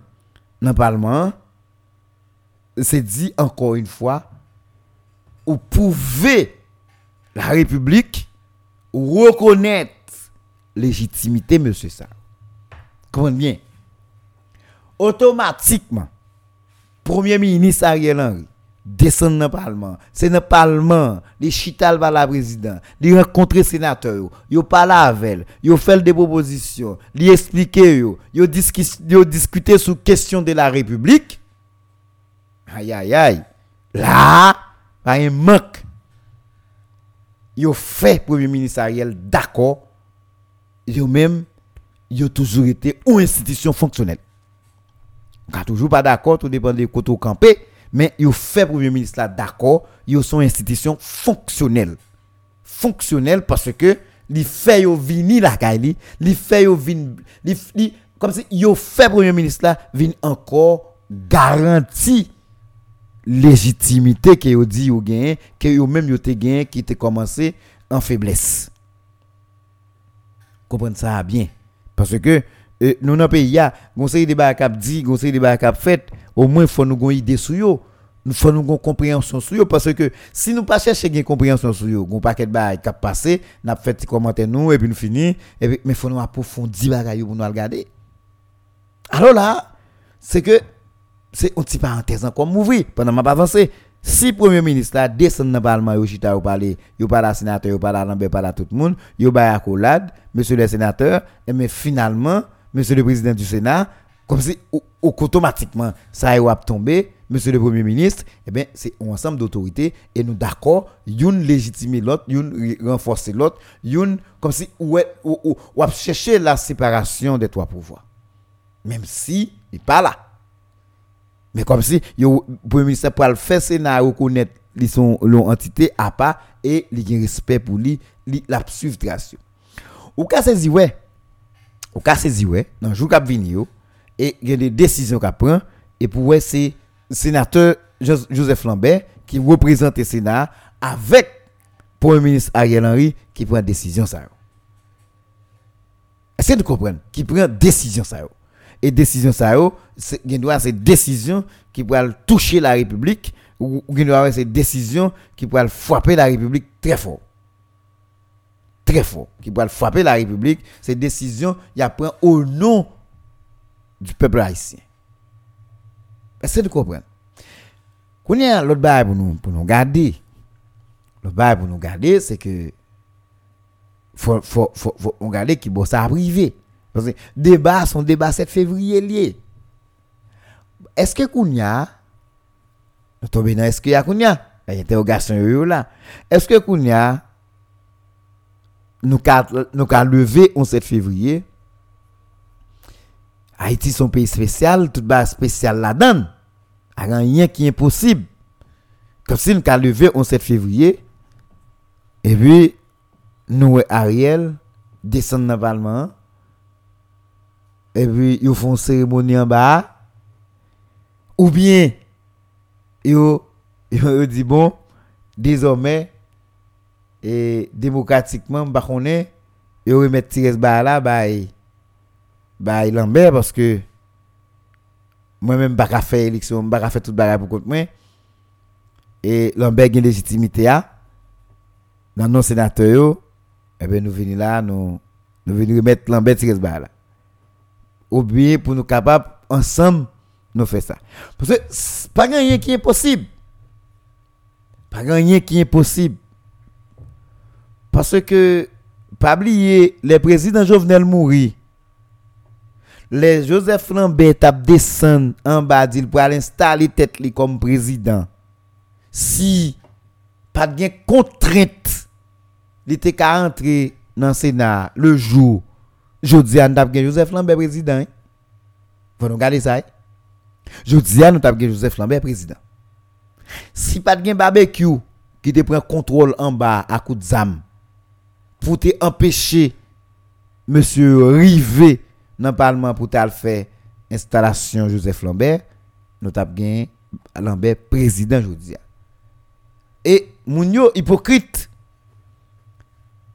dans le parlement c'est dit encore une fois ou pouvez la République reconnaître légitimité, monsieur ça. Comprenez bien? Automatiquement, Premier ministre Ariel Henry descend dans le Parlement. C'est dans le Parlement, les chital par la président, les rencontrer sénateur, yo, yo parler avec, yo fait des propositions, yo, discus- yo discuter sur question de la République. Aïe aïe aïe. Là, pas un manque. Yo fait premier ministre Ariel d'accord. Yo même yo toujours été une institution fonctionnelle. On a toujours pas d'accord, tout dépend de côté campé, mais yo fait premier ministre là d'accord, yo sont institution fonctionnelle. Fonctionnelle parce que li fait vini la kay li, li fait li- comme si yo fait premier ministre là vin encore garanti légitimité que yo dit yo gagne que yo même yo te qui te commencé en faiblesse comprendre ça bien parce que euh, nous dans pays ya conseil de ba cap dit conseil de ba cap fait au moins faut nous gon idée sur yo. Nous faut nous gon compréhension sur yo parce que si nous pas chercher une compréhension sur yo gon paquet de ba cap passé n'a fait petit commentaire nous et puis nous fini et puis mais faut nous approfondir pour nous regarder. Alors là c'est que c'est une petite parenthèse encore m'ouvrir pendant m'a pas avancé si premier ministre descend dans le parlement yo chita yo parler yo parle à sénateur yo parle à Lambert parle à tout le monde yo bay accolade monsieur le sénateur et mais finalement monsieur le président du Sénat comme si au- automatiquement ça a tombé monsieur le premier ministre eh bien c'est un ensemble d'autorités et nous d'accord une légitimer l'autre une renforcer l'autre une comme si ou ou, ou, ou chercher la séparation des trois pouvoirs même si il pas là mais comme si le premier ministre pour le faire Sénat reconnaître li son l'on entité à part et gen respect pour lui la trace. Ou ka saisi ouais. Ou ka saisi ouais dans jour vini yo et il y a des décisions qu'a prend et pour ouais c'est sénateur Jos- Joseph Lambert qui représente le Sénat avec premier ministre Ariel Henry qui prend décision ça. Est-ce Qui prend décision ça. Et décision ça c'est c'est décision qui pourra toucher la République ou gen doit ces décisions qui pourra frapper la République très fort. Très fort, qui pourra frapper la République, ces décisions il prend au nom du peuple haïtien. Est-ce que vous comprenez Qu'on y a l'autre bail pour nous pour nous garder. L'autre bail pour nous garder, c'est que faut faut faut, faut on garder qui ça arrivé parce que débat son débat 7 février lié est-ce que Kounia, est-ce qu'il y a Kounia Il y a interrogation yo là. Est-ce que Kounia, nous avons levé le 7 février, Haïti son pays spécial, tout bas spécial là-dedans. Rien qui est impossible. Comme si nous avons levé le 7 février, et puis, nous, Ariel, le Parlement, et puis, ils font une cérémonie en bas, ou bien, ils dit bon, désormais, et démocratiquement, bah, on est, ils remettent bah là, bah, bah, Lambert, parce que moi-même, je faire élection, bah, faire tout bagarre pour contre moi, et Lambert a une légitimité, à dans nos sénateurs, eh bien, nous venons là, nous, nous venons remettre Lambert Tires bah là. Ou bien, pour nous capables, ensemble, nous faire ça. Parce que pas rien qui est possible. Pas rien qui est possible. Parce que, pas oublier, les présidents Jovenel mourir. Les Joseph Lambert tap descend en bas d'il pour aller installer tête comme président. Si pas de contrainte, il était qu'à dans le Sénat le jour, nous avons Joseph Lambert président. Vous nous regardez ça. Hein? Nous avons Joseph Lambert président. Si pas de barbecue qui te prend contrôle en bas à coup pour empêcher monsieur Rivet dans le parlement pour faire installation Joseph Lambert, nous avons Lambert président aujourd'hui. Et moun hypocrite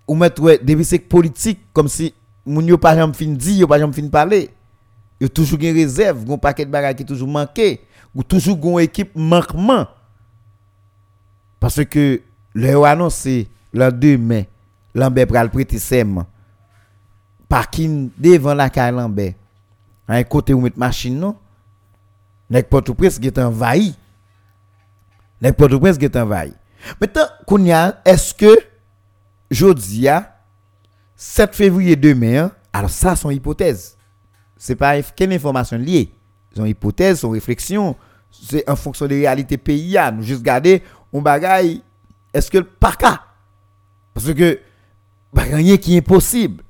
ou mettre des c'est politique comme si moun yo pas jamais fin dit, yo pas jamais fin parler. Yo toujours une réserve, un paquet de bagages qui toujours manqué, ou toujours une équipe manquement. Parce que le annoncé le 2 mai, Lambert pral prêter serment. Parking devant la caille Lambert. À un côté où mettre machine non? Nek Port-au-Prince qui est envahi. Nek Port-au-Prince qui est envahi. Maintenant, Kounia, est-ce que Jodia, 7 février 2000, alors ça, son hypothèse. C'est pas quelle information liée? Son hypothèse, son réflexion, c'est en fonction des réalités pays. Nous juste garder, on bagaille, est-ce que par cas? Parce que, rien qui est impossible.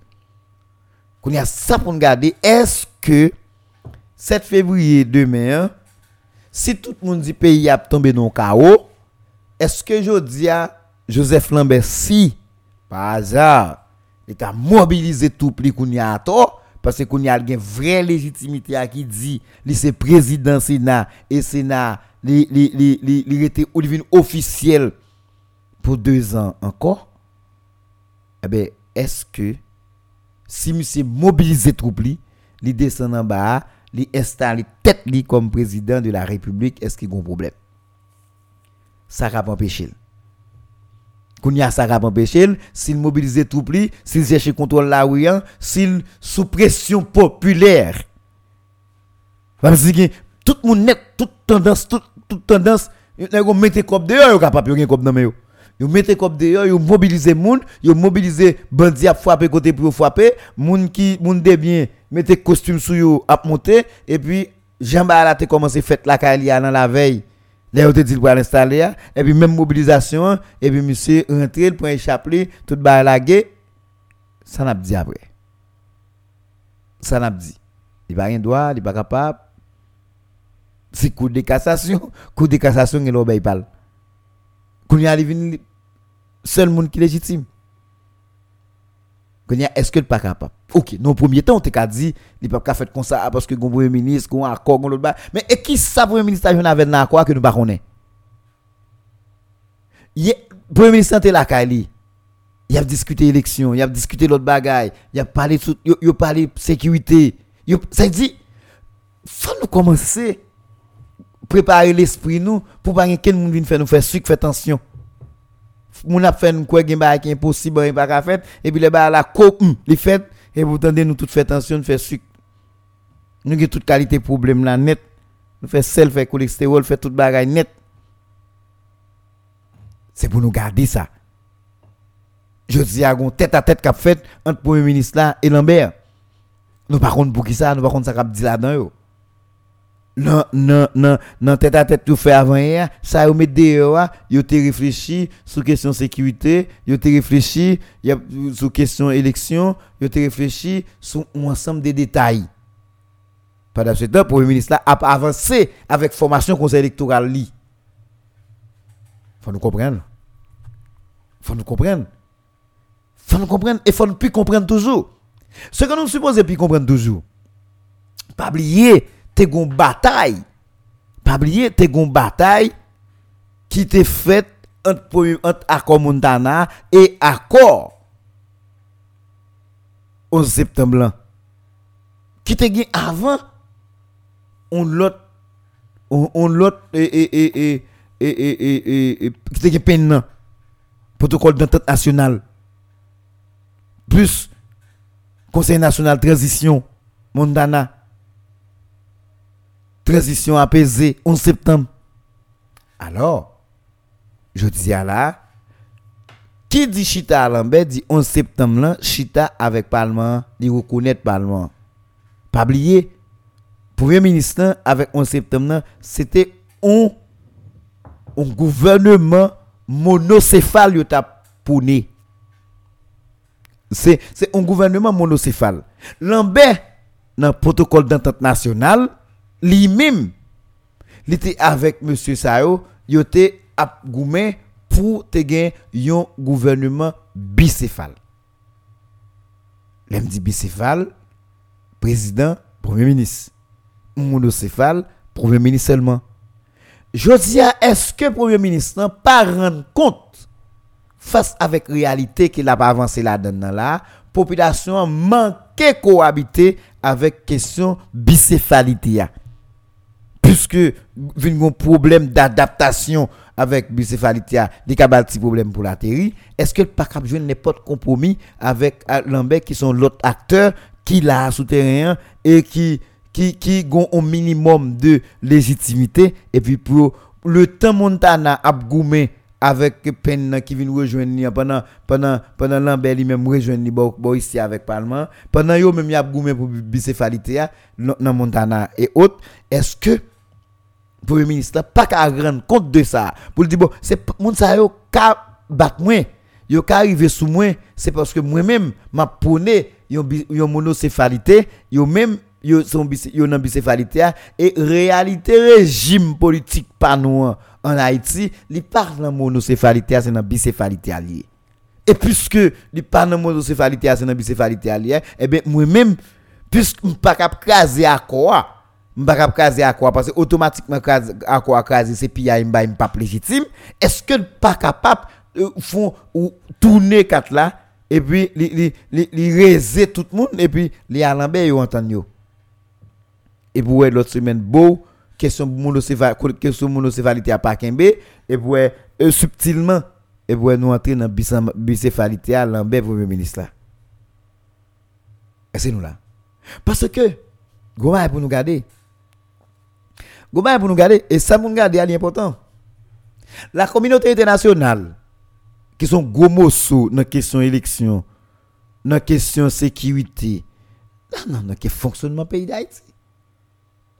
Qu'on a ça pour nous garder, est-ce que 7 février 2000, si tout le monde dit pays a tombé dans le chaos, est-ce que je dis à Joseph Lambert, si, par hasard, il a mobilisé tout le qu'on y a tort, parce qu'on y a une vraie légitimité à qui dit, c'est président Sénat, et Sénat, il était officiel pour deux ans encore, eh bien, est-ce que, si monsieur mobilisé tout il descend en bas, il installe tête comme président de la République, est-ce qu'il y a un problème? ça va empêcher. Qu'on y a ça va empêcher, s'il mobilise pli, s'il cherche contrôle là où s'il sous pression populaire. Parce que tout le monde net, toute tendance, toute, toute tendance, vous mettez comme dehors, vous capable de comme dans Vous mettez comme dehors, vous mobilisez moun, vous mobilisez bandits à frapper côté pour frapper, moun qui moun de bien, mettez costume sous yo à monter et puis Jean la te commencé la calia dans la veille Là, on te dit pour l'installer, et puis même mobilisation, et puis monsieur rentre, pour échapper, tout bas la guerre. Ça n'a pas dit après. Ça n'a pas dit. Il va rien droit, il pas capable. C'est coup de cassation, coup de cassation, il n'obéit pas. Quand il arrive, seul monde qui légitime. Est-ce que pas capable? Ok, dans le premier temps, on t'a dit, il pas faire comme ça parce que le premier ministre, un accord, l'autre Mais et qui ça, le premier ministre, il avait un accord que nous ne connaissons Le premier ministre, était là, Kali. Il a discuté élection, il a discuté l'autre bagaille, il a parlé de a sécurité. Ça dit, faut nous commencer préparer l'esprit nous pour pas que quelqu'un vienne faire nous faire sucre, faire attention moun a fait quoi qui impossible pas ka fait et puis les la ko li fait. Et vous tendez nous tout fait attention faire sucre. Nous avons toute qualité problème là net. Nous fait sel fait cholestérol fait toute bagaille net. C'est pour nous garder ça. Je dis à tête à tête qu'a fait entre premier ministre là et Lambert. Nous par contre pour qui ça nous par contre ça qu'a dit là-dedans nan, nan, nan, nan tête à tête yo fait avant hier, ça yo met dehors, yo te réfléchi sur question sécurité, yo te réfléchi sur question élection, yo te réfléchi sur un ensemble de détails. Pendant ce temps, le Premier ministre a avancé avec formation conseil électoral li. Faut nous comprendre. Faut nous comprendre. Faut nous comprendre et faut nous plus comprendre toujours. Ce que nous supposons puis comprendre toujours. Pas oublier te gon bataille. Pas oublier te gon bataille qui te faite entre, entre accord Montana et accord 11 septembre. Qui te gagne avant on l'autre on, l'autre et et et et et et qui te gagne peine protocole d'entente nationale plus Conseil national transition Montana transition apaisée 11 septembre. Alors, je dis à là, qui dit Chita à Lambert dit 11 septembre Chita avec Parlement, il reconnaît Parlement. Pas oublier, Premier ministre avec 11 septembre c'était un, gouvernement monocéphale qui t'a C'est un gouvernement monocéphale. Lambert, dans le protocole d'entente nationale, lui-même, avec M. Sayo, il était à Goumé pour te un gouvernement bicéphale. L'aime dit bicéphale, président, premier ministre. Monocéphale, premier ministre seulement. Je dis, est-ce que premier ministre n'a pas rendu compte face avec réalité qu'il a pas avancé là-dedans là, population manquait cohabiter avec question bicéphalité puisque vient un problème d'adaptation avec bicéphalité, des petit problème pour la est-ce que pas cap jouer n'importe compromis avec euh, Lambert qui sont l'autre acteur qui l'a souterrain et qui qui qui ont un minimum de légitimité et puis pour le temps Montana a avec peine qui vient rejoindre pendant pendant pendant Lambert lui même rejoindre bo, ici avec parlement pendant yo même y a goumé pour bicéphalité dans Montana et autres est-ce que premier ministre pas qu'à rendre compte de ça. Pour dire bon c'est moun ça yo ka battre moi. Yo ka arriver sous moi c'est parce que moi même m'a poné yon yon monocéphalité yo même yo son yo nan bicéphalité et réalité régime politique pas nous en Haïti li parle en monocéphalité c'est dans bicéphalité lié. Et puisque li parle en monocéphalité c'est dans bicéphalité lié et ben moi même puisque pas cap craser à quoi m'pa craser à quoi parce que automatiquement à quoi craser c'est PIA m'pa pas légitime. Est-ce que pas capable euh, font ou tourner quatre là et puis li li tout le monde et puis les alambé yo entend yo? Et pour l'autre semaine beau question question monocéphalité à Pakembe et pour euh, subtilement et pour nous entrer dans bicéphalité à Lambert premier ministre là. C'est nous là? Parce que Goma pour nous garder Pour nous et ça nous garder est important la communauté internationale qui sont gros dans la question élection dans la question sécurité non non dans fonctionnement pays d'Haïti.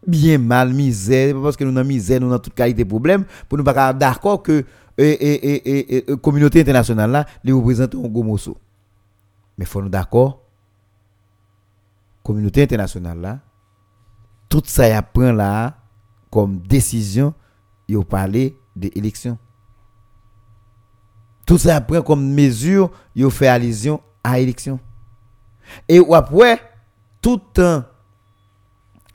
Bien mal, misère, parce que nous avons misère, nous avons toute qualité de problème, pour nous pas d'accord que la communauté internationale là, les représente un gros. Mais il faut nous d'accord, communauté internationale là, tout ça y prend là comme décision, il parler d'élection. Tout ça prend comme mesure, il fait allusion à l'élection. Et après, tout temps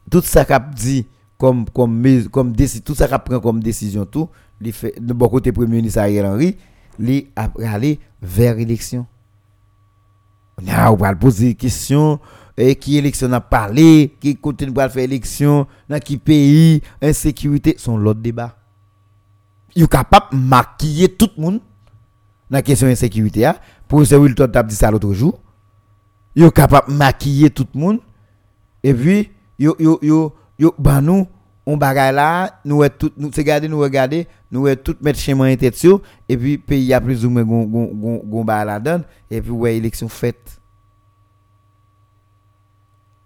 tout ça qu'a dit comme comme comme tout ça qu'a pris comme décision tout il fait de bon côté premier ministre Ariel Henry il a aller vers l'élection on va poser des questions et qui élection a parlé qui continue pour faire élection dans qui pays insécurité sont l'autre débat. Il est capable de maquiller tout le monde dans la question insécurité hein. pour ce Wilton t'a dit ça l'autre jour. Il est capable de maquiller tout le monde. Et puis yo yo yo bah nous on bagaille là nous est tout nous c'est garder nous regarder nous est tout mettre chemin tête sur. Et puis pays a plus ou moins gon gon gon donne et puis ouais élection faite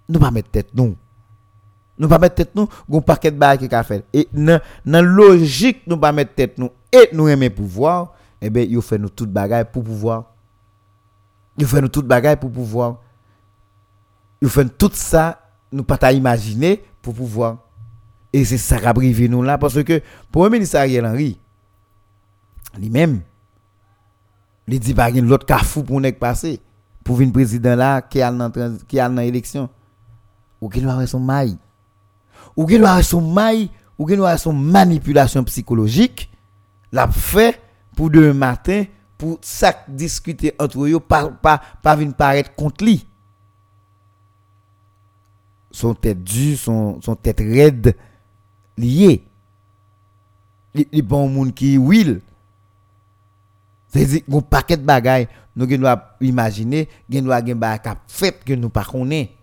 nous pas mettre tête non nous pas mettre tête nous gon paquet de bail qui a fait et dans dans logique nous pas mettre tête nous et nous aimer pouvoir eh ben il fait nous toute bagaille pour pouvoir. Il fait nous toute bagaille pour pouvoir. Il fait tout ça nous pas imaginer pour pouvoir. Et c'est ça qui a privé nous là parce que le ministre Ariel Henry lui-même il dit pas l'autre cafou pour nèg passer pour venir président là qui a qui a dans élection ou qui doit son maille ou qui doit son maille ou qui doit son manipulation psychologique l'a fait pour demain matin pour ça discuter entre eux pas pas pas venir paraître contre lui son tête dure son son tête raide lié les bon monde qui will c'est un paquet de bagailles nous devons imaginer nous devons avoir fait que nous pas connaît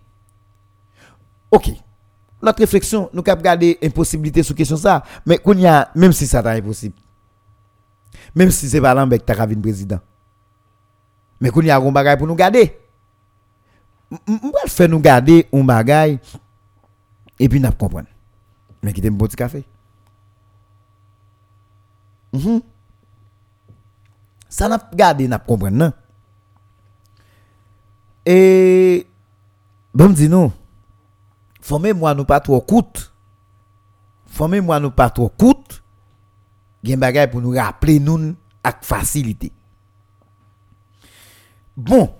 OK. Notre réflexion nous avons garder une possibilité sur question ça mais y a même si ça est impossible. Même si c'est pas l'ambek ta le président. Mais qu'on y a un bagage pour nous garder. On va faire nous garder un bagage et puis nous comprendre mais qui un petit café. Mm ça n'a pas gardé comprendre non et bon dis nous formez-moi nous pas trop coûte formez-moi nous pas trop coûte gen bagay pour nous rappeler nous avec facilité bon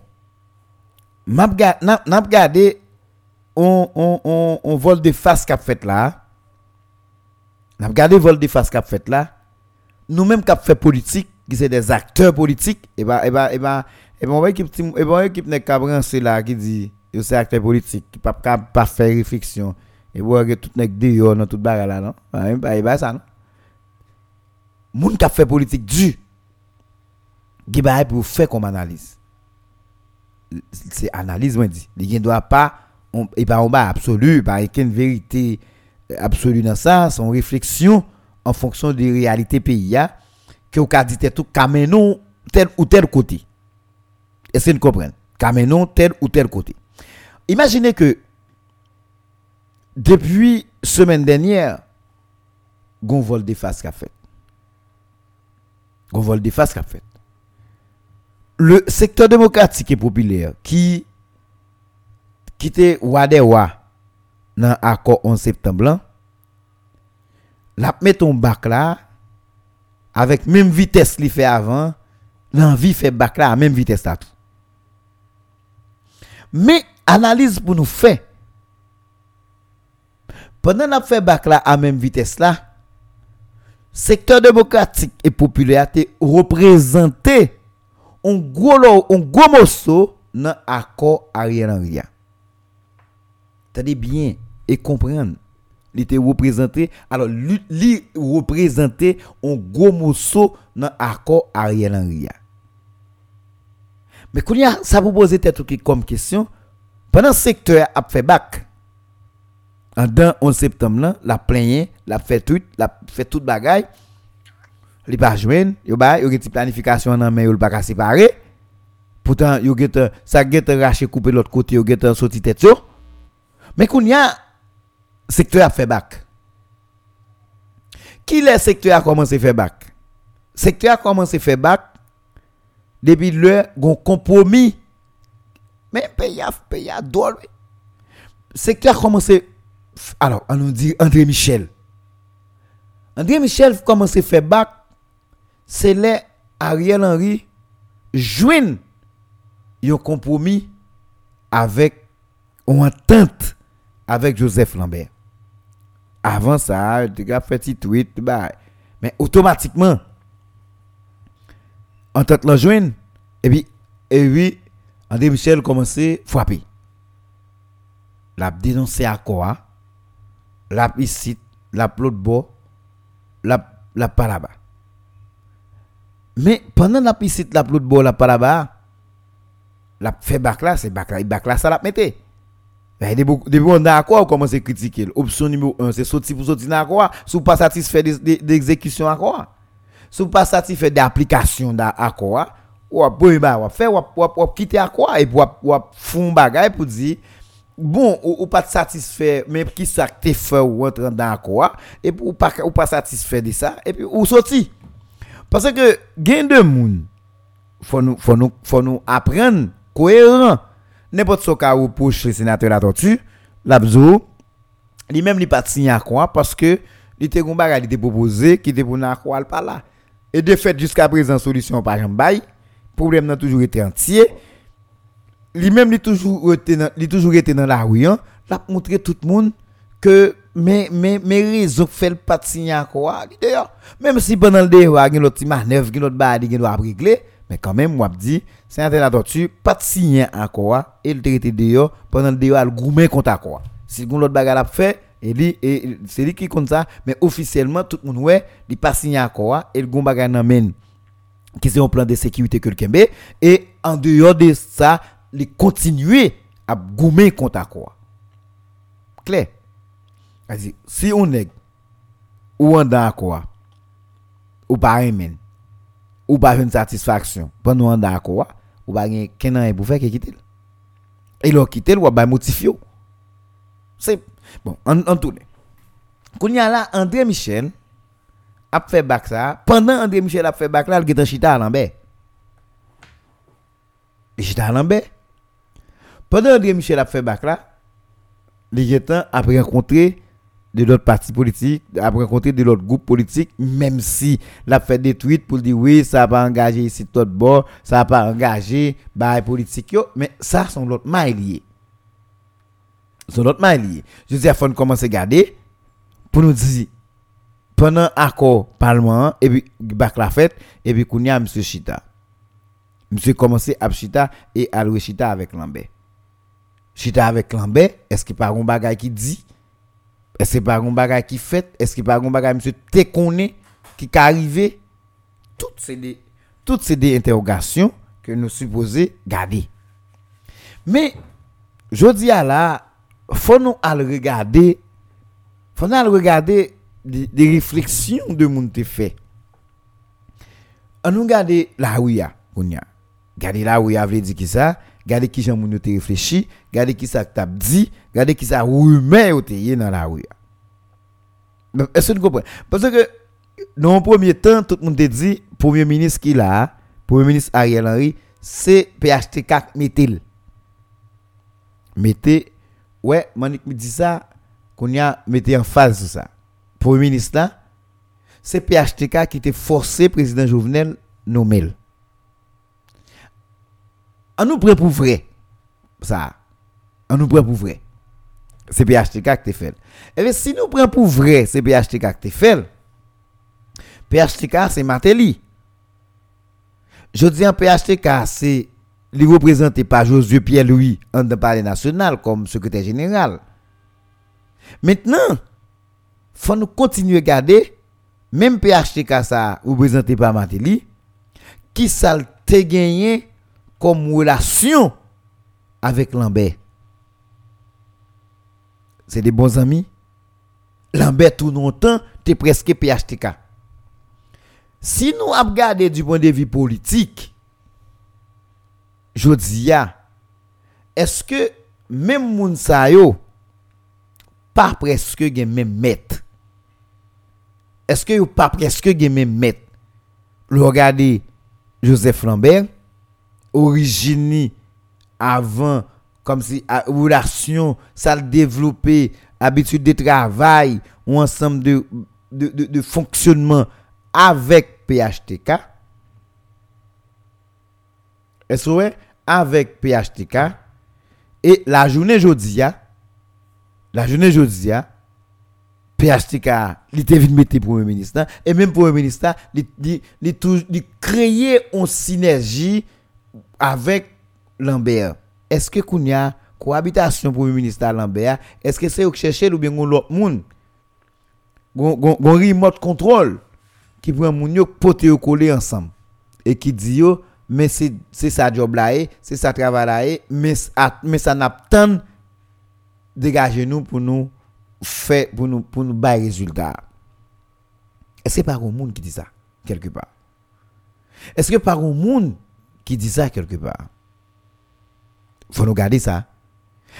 n'a regardé on on on on vol de face qu'a fait là n'a regardé vol de face qu'a fait là nous même qu'a fait politique qui c'est des acteurs politiques et bah et bah et bah et bah on va équipe et bah équipe n'est qu'à là qui dit c'est acteur politique qui pas pas faire réflexion et voir que tout n'est dehors dans toute bagarre là non? Bah bah ça non? Moun qui fait politique du qui bah pour faire comme analyse c'est analyse moi dit il ne doit pas et pas en bas absolu pas une vérité absolue dans ça son réflexion en fonction des réalités pays que au cas dit tout camenon tel ou tel côté est-ce que vous comprenez? Camenon tel ou tel côté imaginez que depuis semaine dernière gon vol de face qu'a fait. Gon vol de face qu'a fait. Le secteur démocratique et populaire qui qui Wadewa dans l'accord 11 septembre la met ton bac là avec même vitesse qu'il fait avant l'envie fait bac là à même vitesse là mais analyse pour nous faire pendant la fait bac là à même vitesse là secteur démocratique et populaire représenté un gros un gros morceau dans l'accord Ariel Henry. Tenez bien et comprendre. Il était représenté alors lui représentait un gros morceau dans l'accord Ariel Henry. Mais quand ça vous pose tête comme question pendant le secteur a fait bac. En 11 septembre la plaigné la fait tout la fait toute bagaille. Li pas joindre yo ba yo une planification nan mais yo pas séparer pourtant yo get ça get raché couper l'autre côté yo get sorti tête yo. Mais qu'on y a secteur a fait bac. Qui le secteur a commencé faire bac? Secteur a commencé faire bac depuis le compromis mais pays a pays a droit secteur a commencé alors on nous dit André Michel André Michel commencé faire bac c'est là Ariel Henry joint un compromis avec une entente avec Joseph Lambert. Avant ça, il a fait petit tweet, bah, mais automatiquement, entente la joint, et puis, et oui, André Michel commencé à frapper. La dénoncé à quoi? La ici, la l'autre bord, la, pas là-bas. Mais pendant la piscine, la de bol, la pas là-bas, la fait bac là, c'est bac là, bac là, ça la mette. Depuis on a quoi, on commence à critiquer. Option numéro 1, c'est sortir pour sortir dans quoi, si pas satisfait d'exécution à quoi? Si pas satisfait d'application à quoi, ou à faire, ou quitter à quoi, et pour faire un bagage pour dire, bon, ou, pas satisfait, mais qui ça tu fait ou rentre dans quoi, et ou pas, ou pas satisfait de ça, et puis ou sorti. Parce que, gain de monde, faut nous, faut nous, faut nous apprendre cohérent. N'importe ce cas où push le sénateur la tortue, l'abzo, lui-même, il pas signé à quoi, parce que, il était un bagage, proposé, qui était pour n'a quoi, pas là. Et de fait, jusqu'à présent, solution par exemple, problème n'a toujours été entier. Lui-même, il toujours été toujours été dans la rue, hein, l'a montré tout le monde que mais mais mais raison fait le signer quoi d'ailleurs même si pendant le débat il y a l'autre manœuvre il y a qui doit régler mais quand même moi dit c'est la tortue pas signer encore et le traité dehors pendant le débat le gourmet contre quoi si l'autre bagarre a fait et lui c'est lui qui compte ça mais officiellement tout le monde ouais il pas signé encore et le gon bagarre n'amène qui c'est un plan de sécurité que le Kembe et en dehors de ça les continuer à gommer contre quoi. Clair? Si on est ou on d'accord ou pas amen ou pas une satisfaction pendant on d'accord ou pas gen kenan pour faire quitter et leur quitter ou ba motifio c'est bon en, en tout quand y a là André Michel a fait bac ça pendant André Michel a fait bac là il était chita à l'ambert il chita à l'ambert pendant André Michel a fait bac là, les gens a rencontré de l'autre parti politique, a rencontré de l'autre groupe politique, même si l'a fait des tweets pour dire oui, ça n'a pas engagé ici tout bord, ça n'a pas engagé bah politique mais ça sont l'autre maillier. Sont l'autre maillier. Je dis à faut commencer à garder? Pour nous dire pendant accord parlement et puis bac la fête et puis kounya monsieur Chita. Monsieur commencé à Chita et à Chita avec Lambert. Chita avec Lambert, est-ce qu'il pas un bagage qui dit? Est-ce qu'il pas un bagage qui fait? Est-ce qu'il pas un bagage monsieur te connaît qui est arrivé? Toutes ces des toutes ces des interrogations que nous supposons garder. Mais je dis à là, faut nous aller regarder faut nous aller regarder des, réflexions de mon te fait. On nous regarder la rue Garder la rue veut dire qui ça? Gardez qui j'en moun te réfléchi, gardez qui ça t'a dit, gardez qui ça rumeur ou te dans la rue. Est-ce que vous comprenez Parce que dans le premier temps, tout le monde te dit, premier ministre qui là, premier ministre Ariel Henry, c'est PHTK mettez Mettez, ouais, Manik me dit ça, qu'on y a en phase sur ça. Premier ministre là, c'est PHTK qui était forcé président Jovenel nommer on nous prend pour vrai. Ça. On nous prend pour vrai. C'est PHTK qui te fait. Et eh bien, si nous prenons pour vrai, c'est PHTK qui te fait. PHTK, c'est Matéli. Je dis en PHTK, c'est les représenté par Josué Pierre-Louis en de palais national comme secrétaire général. Maintenant, faut nous continuer à garder, même PHTK ça, représenté par Matéli, qui ça gagné comme relation avec Lambert. C'est des bons amis. Lambert tout longtemps, es presque PHTK. Si nous regardons du point de vue politique, je dis, est-ce que même moun pas presque gen même maître? Est-ce que pas presque même maître? Le regardez Joseph Lambert, origine avant comme si relation ça le habitude de travail ou ensemble de de, de, fonctionnement avec PHTK est avec PHTK et la journée jeudi la journée jeudi PHTK il était venu mettre premier ministre et même premier ministre il créer une synergie avec Lambert, est-ce que Kounia, cohabitation le ministre Lambert, est-ce que c'est au chercher ou bien l'autre monde? Gon remote control qui prend moun yo pote yo coller ensemble. Et qui dit yo mais c'est c'est job là eh, c'est ça travail là eh, mais mais ça n'a pas dégager nous pour nous faire pour nous pour nous bailler résultat. Est-ce que pas un monde qui dit ça quelque part? Est-ce que par un monde qui dit ça quelque part? faut nous garder ça.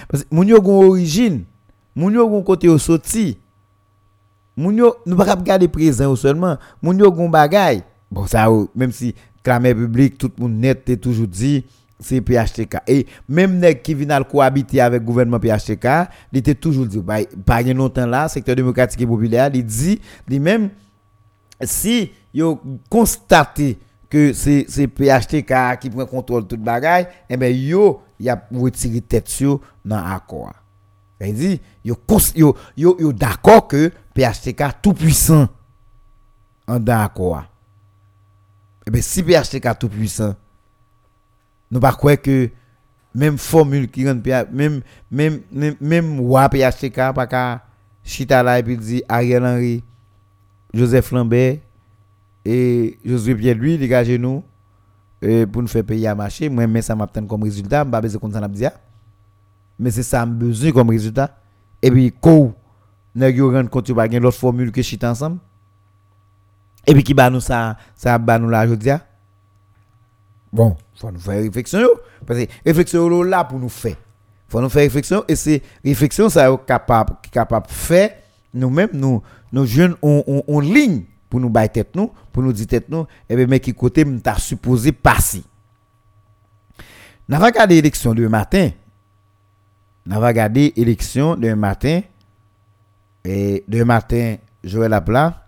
Parce que moun yo gon origine, moun yo gon côté au sorti. Moun yo nous pas regarder présent seulement, moun yo gon bagay. Bon ça même si clamé public tout le monde net toujours dit c'est PHTK et même nèg qui vient cohabiter avec gouvernement PHTK, il était toujours dit bah, pas longtemps là secteur démocratique et populaire, il dit lui même si yo constaté que c'est PHTK qui prend contrôle toute bagaille eh ben yo y a retiré tête dans accord. Il dit yo yo d'accord que PHTK tout puissant d'accord et eh ben si PHTK tout puissant nous pas croire que même formule qui rend même même même même wa PHTK pas ka chita là et puis dit Ariel Henry Joseph Lambert et Josué Pierre lui dégagez nous pour nous faire payer à marcher moi mais ça m'attend comme résultat pas besoin comme ça n'a mais c'est ça besoin comme résultat et puis nèg yo rend compte pas l'autre formule que chita ensemble et puis qui ba nous ça ça ba nous là aujourd'hui bon faut nous faire réflexion. Parce que réflexion là pour nous faire. Faut nous faire réflexion. Et c'est réflexion ça capable capable faire nous-mêmes nous nous jeunes on, on, ligne pour nous bailler tête nous pour nous dire tête nous. Et bien mais qui côté m'ta supposé passer. N'a pas regardé l'élection de matin. N'a pas regardé l'élection de matin. Et de matin Joël Apla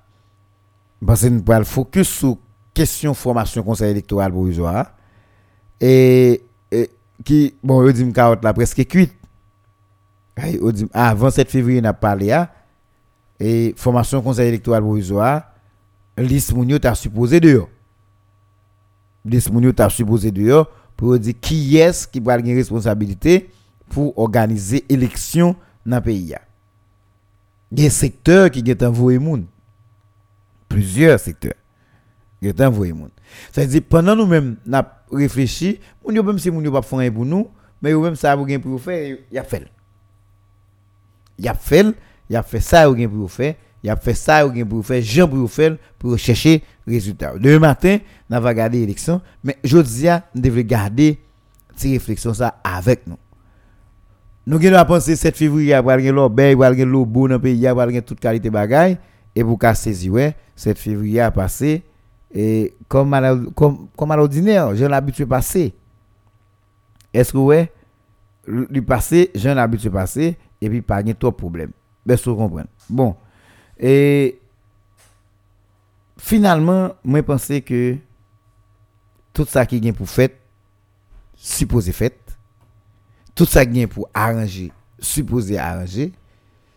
parce que nous le focus sur question formation conseil électoral provisoire et, et qui bon on dit carotte là presque cuite. Avant 7 février n'a parlé à et formation conseil électoral provisoire liste mounio t'a supposé dehors liste mounio t'a supposé dehors pour dire qui est qui va avoir responsabilité pour organiser élection dans le pays il y a des secteurs qui ont envoyé moun. Plusieurs secteurs ont envoyé moun. Ça veut dire pendant nous même n'a réfléchi moun yo même si moun yo pas faire pour nous mais yo même ça vous pour faire il a fait. Il a fait il a fait ça ou pour faire il a fait ça ou pour faire Jean pour faire pour chercher résultat. Demain matin on va garder l'élection mais jodi nous devons garder ces réflexions avec nous. Nous avons pensé 7 février avoir gagner l'obé avoir gagner l'eau bon dans pays avoir gagner toute qualité bagaille et pour qu'à saisir ouais 7 février a passé et comme à, comme, comme l'ordinaire j'ai l'habitude passer est-ce que ouais lui passer j'ai l'habitude passer et puis pas de problème ben, vous comprenez? Bon. Et finalement, moi, je pense que tout ça qui est pour fait, supposé fait, tout ça qui est pour arranger, supposé arranger,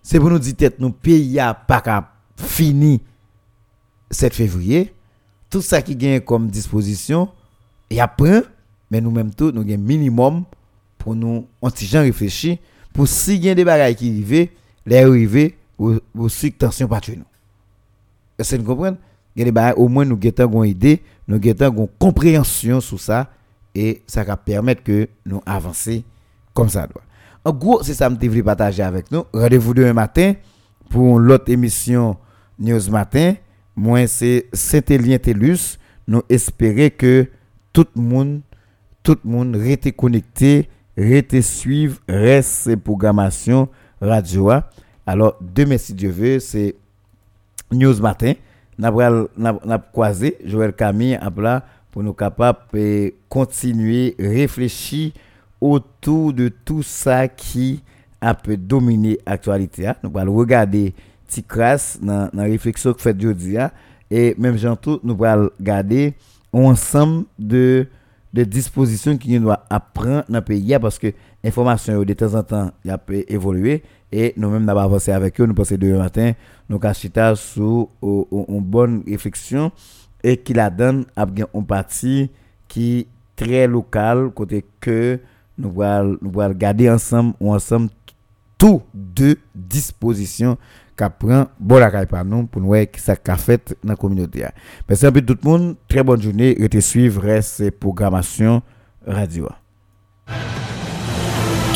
c'est pour nous dire que nous pays pas fini 7 février. Tout ça qui gagne comme disposition, et après, mais nous-mêmes tout, nous avons minimum pour nous, on réfléchir, pour si il a des bagages qui arrivent, les arriver au sucre tension pas nous. Est-ce que vous comprenez? Au moins nous avons une idée, nous avons une compréhension sur ça et ça va permettre que nous avancer comme ça doit. En gros, c'est ça que je voulais partager avec nous. Rendez-vous demain matin pour l'autre émission News Matin. Moi, c'est Saint-Élien. Nous espérons que tout le monde, tout le monde reste connecté, reste suivre, reste programmation radio. Alors, demain, si Dieu veut, c'est News Matin. Nous avons croisé Joël Camille pour nous capables de continuer réfléchir autour de tout ça qui a pu dominer l'actualité. Nous allons regarder Ticras dans la réflexion que fait aujourd'hui. Hein. Et même tout, nous allons regarder ensemble de, de dispositions qui nous doit apprendre dans le pays parce que l'information de temps en temps a peut évoluer et nous-mêmes nous avons avancé avec eux nous passons demain matin nous avons sur une bonne réflexion et qui la donne à un parti qui très local côté que nous allons nous regarder ensemble ensemble toutes deux dispositions qu'apprend bon la par nous pour nous voir qui ça qu'a fait dans la communauté. Merci peu tout le monde, très bonne journée et te suivre ces programmations radio.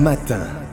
Matin.